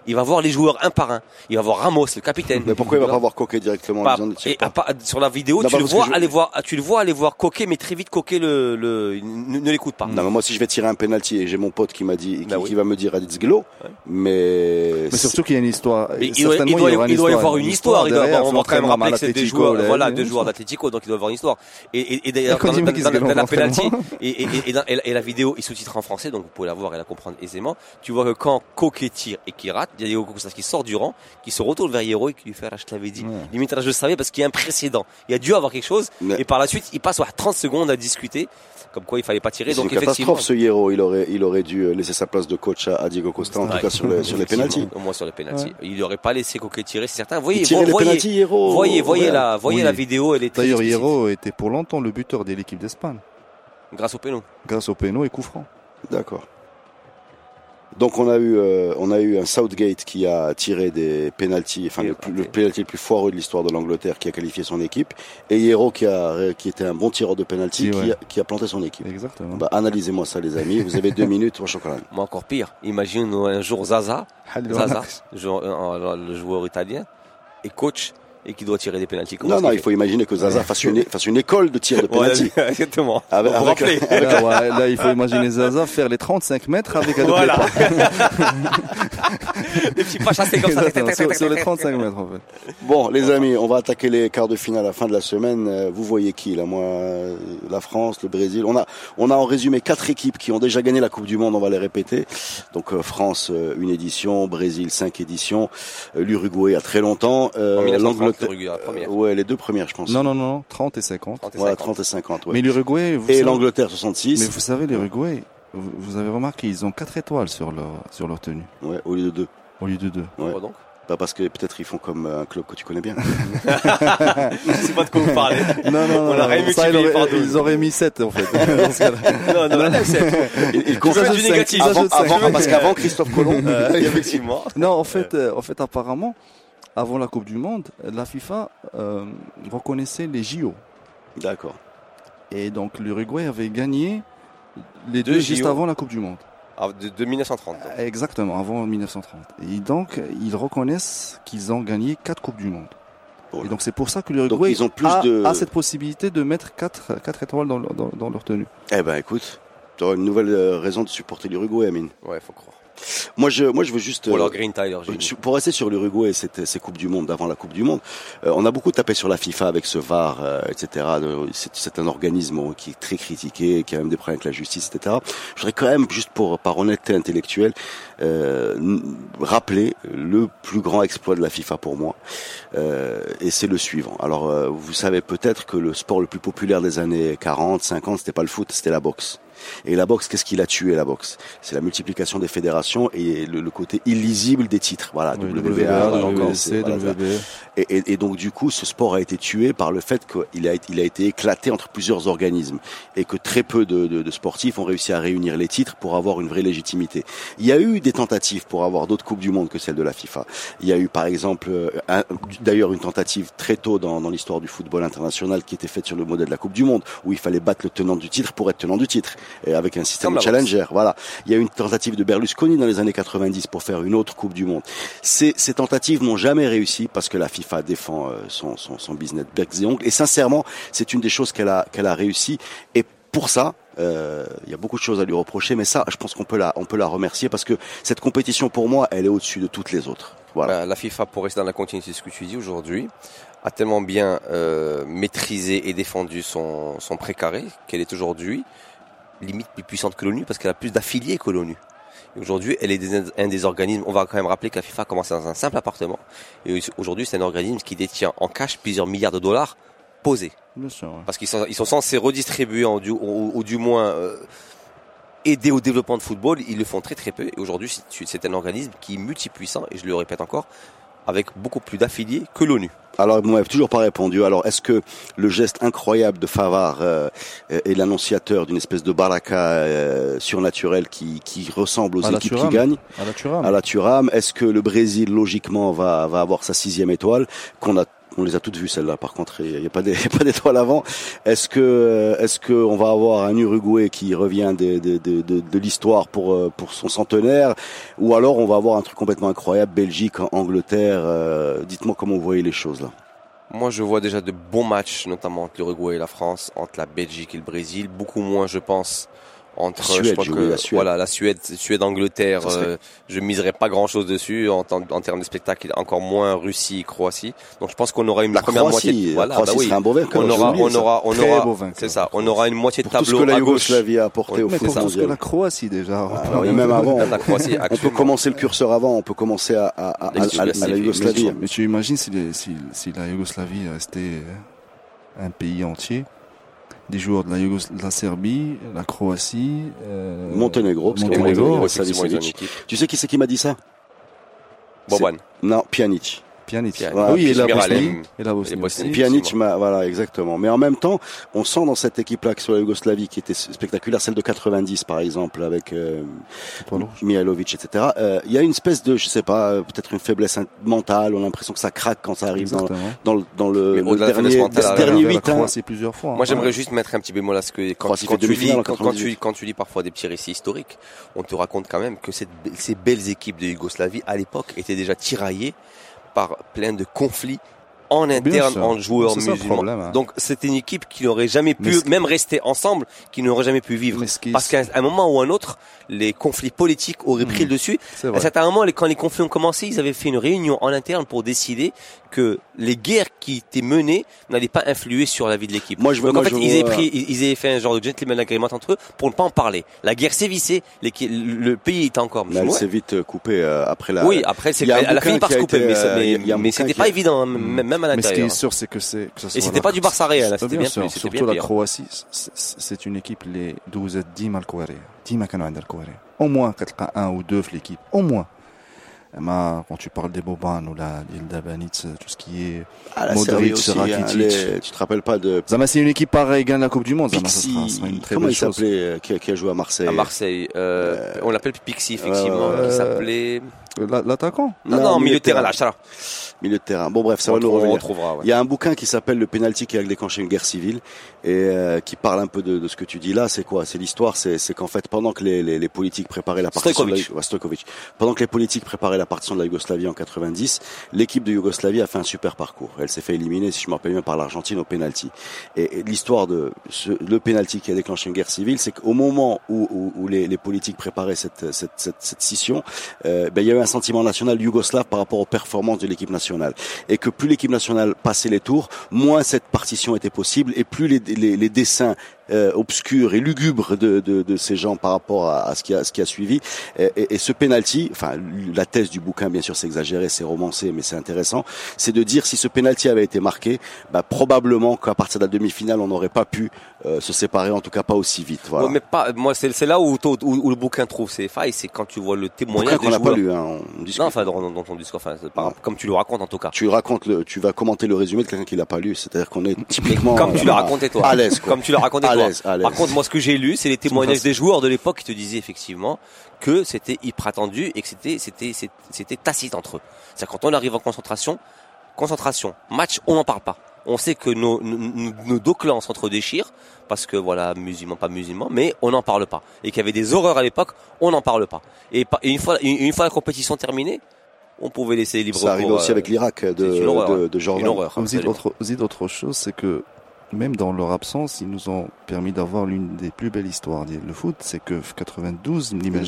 Il va voir les joueurs un par un. Il va voir Ramos, le capitaine. Mais pourquoi il va pas voir Coquet directement en Pas- et à part- sur la vidéo, Non, tu le vois je- aller voir, tu le vois aller voir Coquet, mais très vite Coquet le, le ne, ne l'écoute pas. Non, mais moi, si je vais tirer un penalty et j'ai mon pote qui m'a dit, qui, Bah oui. qui va me dire Aditz Glo, Ouais. mais, Mais surtout qu'il y a une histoire. Mais il doit, il doit, il doit y avoir une histoire. Il doit on va quand même l'entraînement rappeler que c'est Atletico, joueurs, là, voilà, une deux joueurs histoire. d'Atletico, donc il doit y avoir une histoire. Et, et, d'ailleurs, Quand dans, la penalty, et, la- vidéo est sous-titrée en français, donc vous pouvez la voir et la comprendre aisément. Tu vois que quand Coquet tire et qu'il rate, Diego Costa qui sort du rang, qui se retourne vers Hierro et qui lui fait, je te l'avais dit. Ouais. Limite, là, je le savais parce qu'il y a un précédent. Il y a dû avoir quelque chose. Mais- Et par la suite, il passe ouais, 30 secondes à discuter. Comme quoi, il fallait pas tirer. c'est une Donc, effectivement. catastrophe ce Hierro. Il aurait, il aurait dû laisser sa place de coach à, à Diego Costa, en Ouais. tout cas sur les, sur les Effectivement, penalties. Au moins sur les penalties. Il n'aurait pas laissé Coquet tirer, c'est certain. Voyez, Il tirait les voyez, Hierro. voyez, voyez Ouais. la, voyez Oui. la vidéo, elle est D'ailleurs. Hiro était pour longtemps le buteur de l'équipe d'Espagne, Grâce au péno. grâce au péno et coup franc. D'accord. Donc on a eu euh, on a eu un Southgate qui a tiré des penalties, enfin le, le raté. penalty le plus foireux de l'histoire de l'Angleterre qui a qualifié son équipe, et Hierro qui a qui était un bon tireur de penalty Si, qui, ouais. a, qui a planté son équipe. Exactement. Bah, analysez-moi ça les amis, vous avez deux minutes au chocolat. Mais encore pire, imagine un jour Zaza, Zaza, euh, le joueur italien, et coach, et qui doit tirer des pénalties. Non non, il faut imaginer que Zaza fasse une fasse une école de tir de penalty. exactement. Avec- avec- Là, ouais, là, il faut imaginer Zaza faire les 35 mètres avec un Voilà. Des petits pas chassés comme ça. Sur, sur les 35 mètres en fait. Bon, les amis, on va attaquer les quarts de finale à la fin de la semaine. Euh, Vous voyez qui là? Moi, euh, la France, le Brésil. On a, on a en résumé quatre équipes qui ont déjà gagné la Coupe du Monde. On va les répéter. Donc euh, France, une édition, Brésil, cinq éditions, l'Uruguay, il y a très longtemps, euh, En 1930, l'Angleterre. l'Uruguay, la première. euh, ouais, les deux premières, je pense. Non, non, non, 30 et 50. 30 et Voilà, 50. 30 et 50. Ouais. Mais l'Uruguay, vous Et savez- l'Angleterre, mais 66. vous savez, l'Uruguay, vous, vous avez remarqué, ils ont 4 étoiles sur leur, sur leur tenue, Ouais, au lieu de deux. au lieu de 2. Ouais. Pourquoi donc? Pas parce que peut-être ils font comme euh, un club que tu connais bien. Je sais pas de quoi vous parlez. Non, non, On non, non, ça, ils, auraient, ils auraient mis 7 en fait. Non, non, là, c'est. Ils, ils faites du cinq. négatif. Avant, avant- parce qu'avant Christophe Colomb, Effectivement. non, en fait, euh, en fait, apparemment, avant la Coupe du Monde, la FIFA euh, reconnaissait les JO. d'accord. Et donc l'Uruguay avait gagné les Deux deux juste JO. avant la Coupe du Monde. Ah, de, de 1930. donc. Exactement, avant 1930. Et donc, ils reconnaissent qu'ils ont gagné quatre Coupes du Monde. Bon. Et donc, c'est pour ça que l'Uruguay ils ont plus a, de- a cette possibilité de mettre quatre, quatre étoiles dans, leur- dans, dans leur tenue. Eh ben, écoute, tu auras une nouvelle euh, raison de supporter l'Uruguay, Amine. Ouais, faut croire. Moi, je, moi, je veux juste. Ou euh, alors Green Tyler, Pour rester sur l'Uruguay et cette- ces Coupes du Monde, avant la Coupe du Monde, euh, on a beaucoup tapé sur la FIFA avec ce VAR, euh, etc. C'est un organisme qui est très critiqué, qui a même des problèmes avec la justice, etc. Je voudrais quand même, juste pour par honnêteté intellectuelle, euh, rappeler le plus grand exploit de la FIFA pour moi, et c'est le suivant. Alors, vous savez peut-être que le sport le plus populaire des années 40, 50, c'était pas le foot, c'était la boxe. Et la boxe, qu'est-ce qu'il a tué la boxe? C'est la multiplication des fédérations et le, le côté illisible des titres. Voilà, Oui, WBA, WBA, WBC, voilà, ça. WB. Et, et- et donc du coup, ce sport a été tué par le fait qu'il a, été- il a été éclaté entre plusieurs organismes et que très peu de, de- de sportifs ont réussi à réunir les titres pour avoir une vraie légitimité. Il y a eu des tentatives pour avoir d'autres coupes du monde que celle de la FIFA. Il y a eu par exemple, euh, un- d'ailleurs une tentative très tôt dans, dans l'histoire du football international qui était faite sur le modèle de la Coupe du Monde, où il fallait battre le tenant du titre pour être tenant du titre, avec un système de challenger. Voilà. Il y a eu une tentative de Berlusconi dans les années 90 pour faire une autre Coupe du Monde. Ces, ces tentatives n'ont jamais réussi parce que la FIFA défend euh, son, son, son business bec et ongles. Et sincèrement, c'est une des choses qu'elle a, qu'elle a réussi. Et pour ça, euh, il y a beaucoup de choses à lui reprocher, mais ça, je pense qu'on peut la, on peut la remercier parce que cette compétition, pour moi, elle est au-dessus de toutes les autres. Voilà. Ben, la FIFA, pour rester dans la continuité de ce que tu dis aujourd'hui, a tellement bien euh, maîtrisé et défendu son, son précaré qu'elle est aujourd'hui limite plus puissante que l'ONU parce qu'elle a plus d'affiliés que l'ONU. Aujourd'hui, elle est des- un des organismes. On va quand même rappeler que la FIFA a commencé dans un simple appartement. Et aujourd'hui, c'est un organisme qui détient en cash plusieurs milliards de dollars posés. Bien sûr. ouais. Parce qu'ils sont, ils sont censés redistribuer en ou, ou du moins euh, aider au développement de football. Ils le font très très peu. Et aujourd'hui, c'est- c'est un organisme qui est multipuissant, et je le répète encore, avec beaucoup plus d'affiliés que l'ONU. Alors, vous m'avez toujours pas répondu. Alors, est-ce que le geste incroyable de Favard euh, est l'annonciateur d'une espèce de baraka euh, surnaturelle qui, qui ressemble aux À équipes qui gagnent À la Thuram. à la Thuram Est-ce que le Brésil, logiquement, va, va avoir sa sixième étoile qu'on a on les a toutes vues celles-là. Par contre, il n'y a pas d'étoile avant. Est-ce que est-ce que on va avoir un Uruguay qui revient de, de, de l'histoire pour euh, pour son centenaire, ou alors on va avoir un truc complètement incroyable, Belgique, Angleterre. euh, Dites-moi comment vous voyez les choses là. Moi, je vois déjà de bons matchs, notamment entre l'Uruguay et la France, entre la Belgique et le Brésil. Beaucoup moins, je pense, entre Suède, je crois j'ai que, oublié la Suède. voilà la Suède, Suède, Angleterre. Serait- euh, je miserais pas grand chose dessus en, en termes de spectacle. Encore moins Russie, Croatie. Donc, je pense qu'on aura une La première Croatie, moitié. la Voilà, Croatie bah oui. serait un beau vainqueur. On j'ai aura, oublié on ça. aura, on Très aura, beau vainqueur. c'est ça. On aura une moitié de pour tout ce tableau que la à gauche. Yougoslavie a apporté au Mais foot pour tout ce que mondial. la Croatie déjà. Alors, et même avant, Même la Croatie, on peut commencer le curseur avant. On peut commencer à, à, à, à- à- à la Yougoslavie. mais tu imagines si, les- si, si la Yougoslavie restait euh, un pays entier, des joueurs de la, Yougos- de la Serbie, la Croatie, euh, Monténégro, parce Monténégro, Monténégro, Savicevic. équipe. Tu sais qui c'est qui m'a dit ça? Boban. Non, Pjanic. Pjanic. Pjanic. Voilà, oui, et la. Bosnie. Et la Bosnie. Et Bosnie. aussi. Pjanic, voilà, exactement. Mais en même temps, on sent dans cette équipe-là, que soit la Yougoslavie, qui était spectaculaire, celle de 90 par exemple, avec euh. Mihailovic, etc. euh, Il y a une espèce de, je sais pas, euh, peut-être une faiblesse mentale. On a l'impression que ça craque quand ça arrive dans, dans le, dans le, dernier, mentale, dernier Vers la huit ans. Croatie plusieurs fois. Moi, hein. j'aimerais juste mettre un petit bémol à ce que quand, quand tu lis, quand, quand 98. tu, quand tu lis parfois des petits récits historiques, on te raconte quand même que cette, ces belles équipes de Yougoslavie, à l'époque, étaient déjà tiraillées par plein de conflits en interne entre joueurs musulmans. problème, hein. Donc, c'était une équipe qui n'aurait jamais Mais pu, même rester ensemble, qui n'aurait jamais pu vivre. Mais Parce qu'à un moment ou un autre, les conflits politiques auraient pris le dessus. C'est À vrai. un certain moment, les- quand les conflits ont commencé, ils avaient fait une réunion en interne pour décider que les guerres qui étaient menées n'allaient pas influer sur la vie de l'équipe. Moi, je vois- Donc en fait, je ils, avaient pris, ils, ils avaient fait un genre de gentleman agreement entre eux pour ne pas en parler. La guerre sévissait, l'équi- le pays était encore Mais elle s'est vite coupée euh, après la. Oui, après, c'est elle a fini par se couper, mais, euh, mais, mais bouquin c'était pas a- évident, hein, même même à Mais ce qui l'intérieur. est sûr, c'est que c'est que ça soit c'était la- pas du Barça réel, hein, c'était bien bien sûr. plus, c'était Surtout bien la pire. Croatie, c'est- c'est c'est une équipe les 12 ديما الكواري ديما كانوا عندها الكواري au moins كتلقى un ou deux في l'équipe au moins اما quand tu parles des Boban ou la Dilda Banic tout ce qui est Ah, la Modric, Serbie aussi, hein, Rakitic. les- tu te rappelles pas de Zama c'est une équipe pareille gagne la Coupe du Monde Zama ça Pixie, sera, ça sera une très comment belle il chose s'appelait, euh, qui, a- qui a joué à Marseille À Marseille, euh, on l'appelle Pixie, effectivement, Euh, qui s'appelait... la- l'attaquant Non, non, non, milieu milieu de de terrain, terrain. là, milieu de terrain. Bon bref, ça va On nous trou- on revenir. trouvera, ouais. Il y a un bouquin qui s'appelle Le pénalty qui a déclenché une guerre civile et euh, qui parle un peu de, de ce que tu dis là. C'est quoi? C'est l'histoire. C'est c'est qu'en fait, pendant que les, les, les politiques préparaient la partition de la, Stojkovic. ouais, Stojkovic. pendant que les politiques préparaient la partition de la Yougoslavie en 90, l'équipe de Yougoslavie a fait un super parcours. Elle s'est fait éliminer, si je me rappelle bien, par l'Argentine au pénalty. Et, et l'histoire de ce, le pénalty qui a déclenché une guerre civile, c'est qu'au moment où, où, où les, les politiques préparaient cette, cette, cette, cette scission, euh, ben, il y avait un sentiment national yougoslave par rapport aux performances de l'équipe nationale. Et que plus l'équipe nationale passait les tours, moins cette partition était possible et plus les, les, les dessins euh, obscurs et lugubres de, de, de ces gens par rapport à, à ce qui a, ce qui a suivi. Et, et- et ce penalty, enfin la thèse du bouquin, bien sûr, c'est exagéré, c'est romancé, mais c'est intéressant, c'est de dire si ce penalty avait été marqué, bah, probablement qu'à partir de la demi-finale, on n'aurait pas pu euh, se séparer, en tout cas pas aussi vite. Voilà. Ouais, mais pas, moi, c'est c'est là où, où, où le bouquin trouve ses failles, c'est quand tu vois le témoignage qu'on n'a pas lu, hein, on discute. Non, enfin, dans, dans ton discours, enfin, comme tu le racontes en tout cas. tu racontes le, tu vas commenter le résumé de quelqu'un qui l'a pas lu, c'est-à-dire qu'on est typiquement Comme tu euh, l'as raconté toi. à l'aise. Comme tu l'as raconté À l'aise. Par contre, moi, ce que j'ai lu, c'est les témoignages des joueurs de l'époque qui te disaient effectivement que c'était hyper attendu et que c'était, c'était, c'était- c'était tacite entre eux. C'est quand on arrive en concentration, concentration, match, on n'en parle pas. On sait que nos, nos, nos- deux clans s'entre-déchirent parce que voilà, musulmans, pas musulmans, mais on n'en parle pas. Et qu'il y avait des horreurs à l'époque, on n'en parle pas. Et, une fois, une, une fois la compétition terminée, on pouvait laisser libre Ça arrive aussi euh, avec l'Irak de, de, hein. de Jordan. Une horreur. Autre, aussi autre chose, c'est que même dans leur absence, ils nous ont permis d'avoir l'une des plus belles histoires le foot. C'est que 92, Nîmes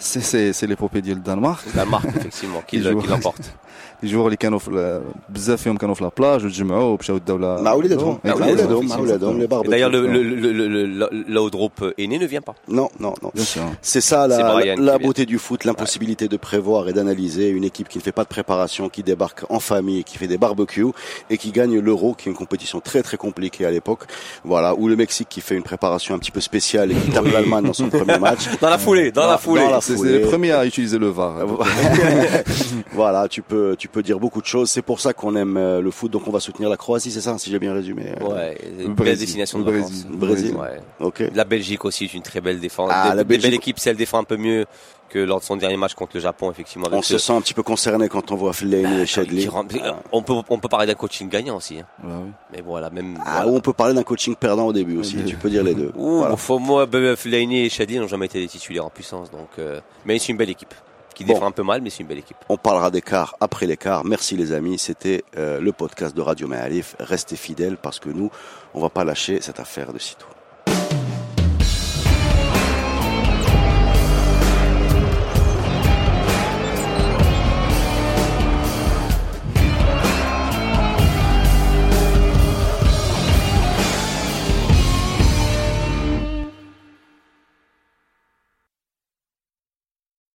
c'est c'est c'est l'épopée du Danemark. La marque, effectivement, qui Les le- qui joueurs. l'emporte. Les joueurs اللي كانوا في ال- بزاف فيهم كانوا في لابلاج وتجمعوا ومشاو داو لا مع ولادهم مع مع ولادهم، ولادهم مع ولادهم les Et barbecues. D'ailleurs, le, le, le, le, le, l'audrope aîné ne vient pas. Non, non, non. Bien sûr. C'est ça C'est la, Brian la qui beauté du foot, l'impossibilité de prévoir et d'analyser une équipe qui ne fait pas de préparation, qui débarque en famille, qui fait des barbecues et qui gagne l'Euro, qui est une compétition très très compliquée à l'époque. Voilà, ou le Mexique qui fait une préparation un petit peu spéciale et qui tape l'Allemagne dans son premier match. Dans la foulée, dans la foulée. C'est les premiers à utiliser le VAR. voilà, tu peux tu peux dire beaucoup de choses. C'est pour ça qu'on aime euh, le foot, donc on va soutenir la Croatie, c'est ça, si j'ai bien résumé. Ouais, une Le belle destination de Brésil. Brésil. Ouais. Ok. La Belgique aussi est une très belle défense. Ah, des, la Belgique- belles équipes, si elle défend un peu mieux que lors de son dernier match contre le Japon, effectivement. avec On ce- se sent un petit peu concerné quand on voit Fellaini et Shadley. rend- on peut, on peut parler d'un coaching gagnant aussi. hein. Ouais, oui. Mais voilà, même. Ah, voilà. ou on peut parler d'un coaching perdant au début aussi. Oui. Tu peux dire les deux. Ouh, Voilà. faut moi, Fellaini et Shadi n'ont jamais été des titulaires en puissance, donc. euh, mais c'est une belle équipe qui Bon. défend un peu mal, mais c'est une belle équipe. On parlera d'écart après l'écart. Merci les amis. C'était euh, le podcast de Radio Maalif. Restez fidèles parce que nous, on va pas lâcher cette affaire de sitôt.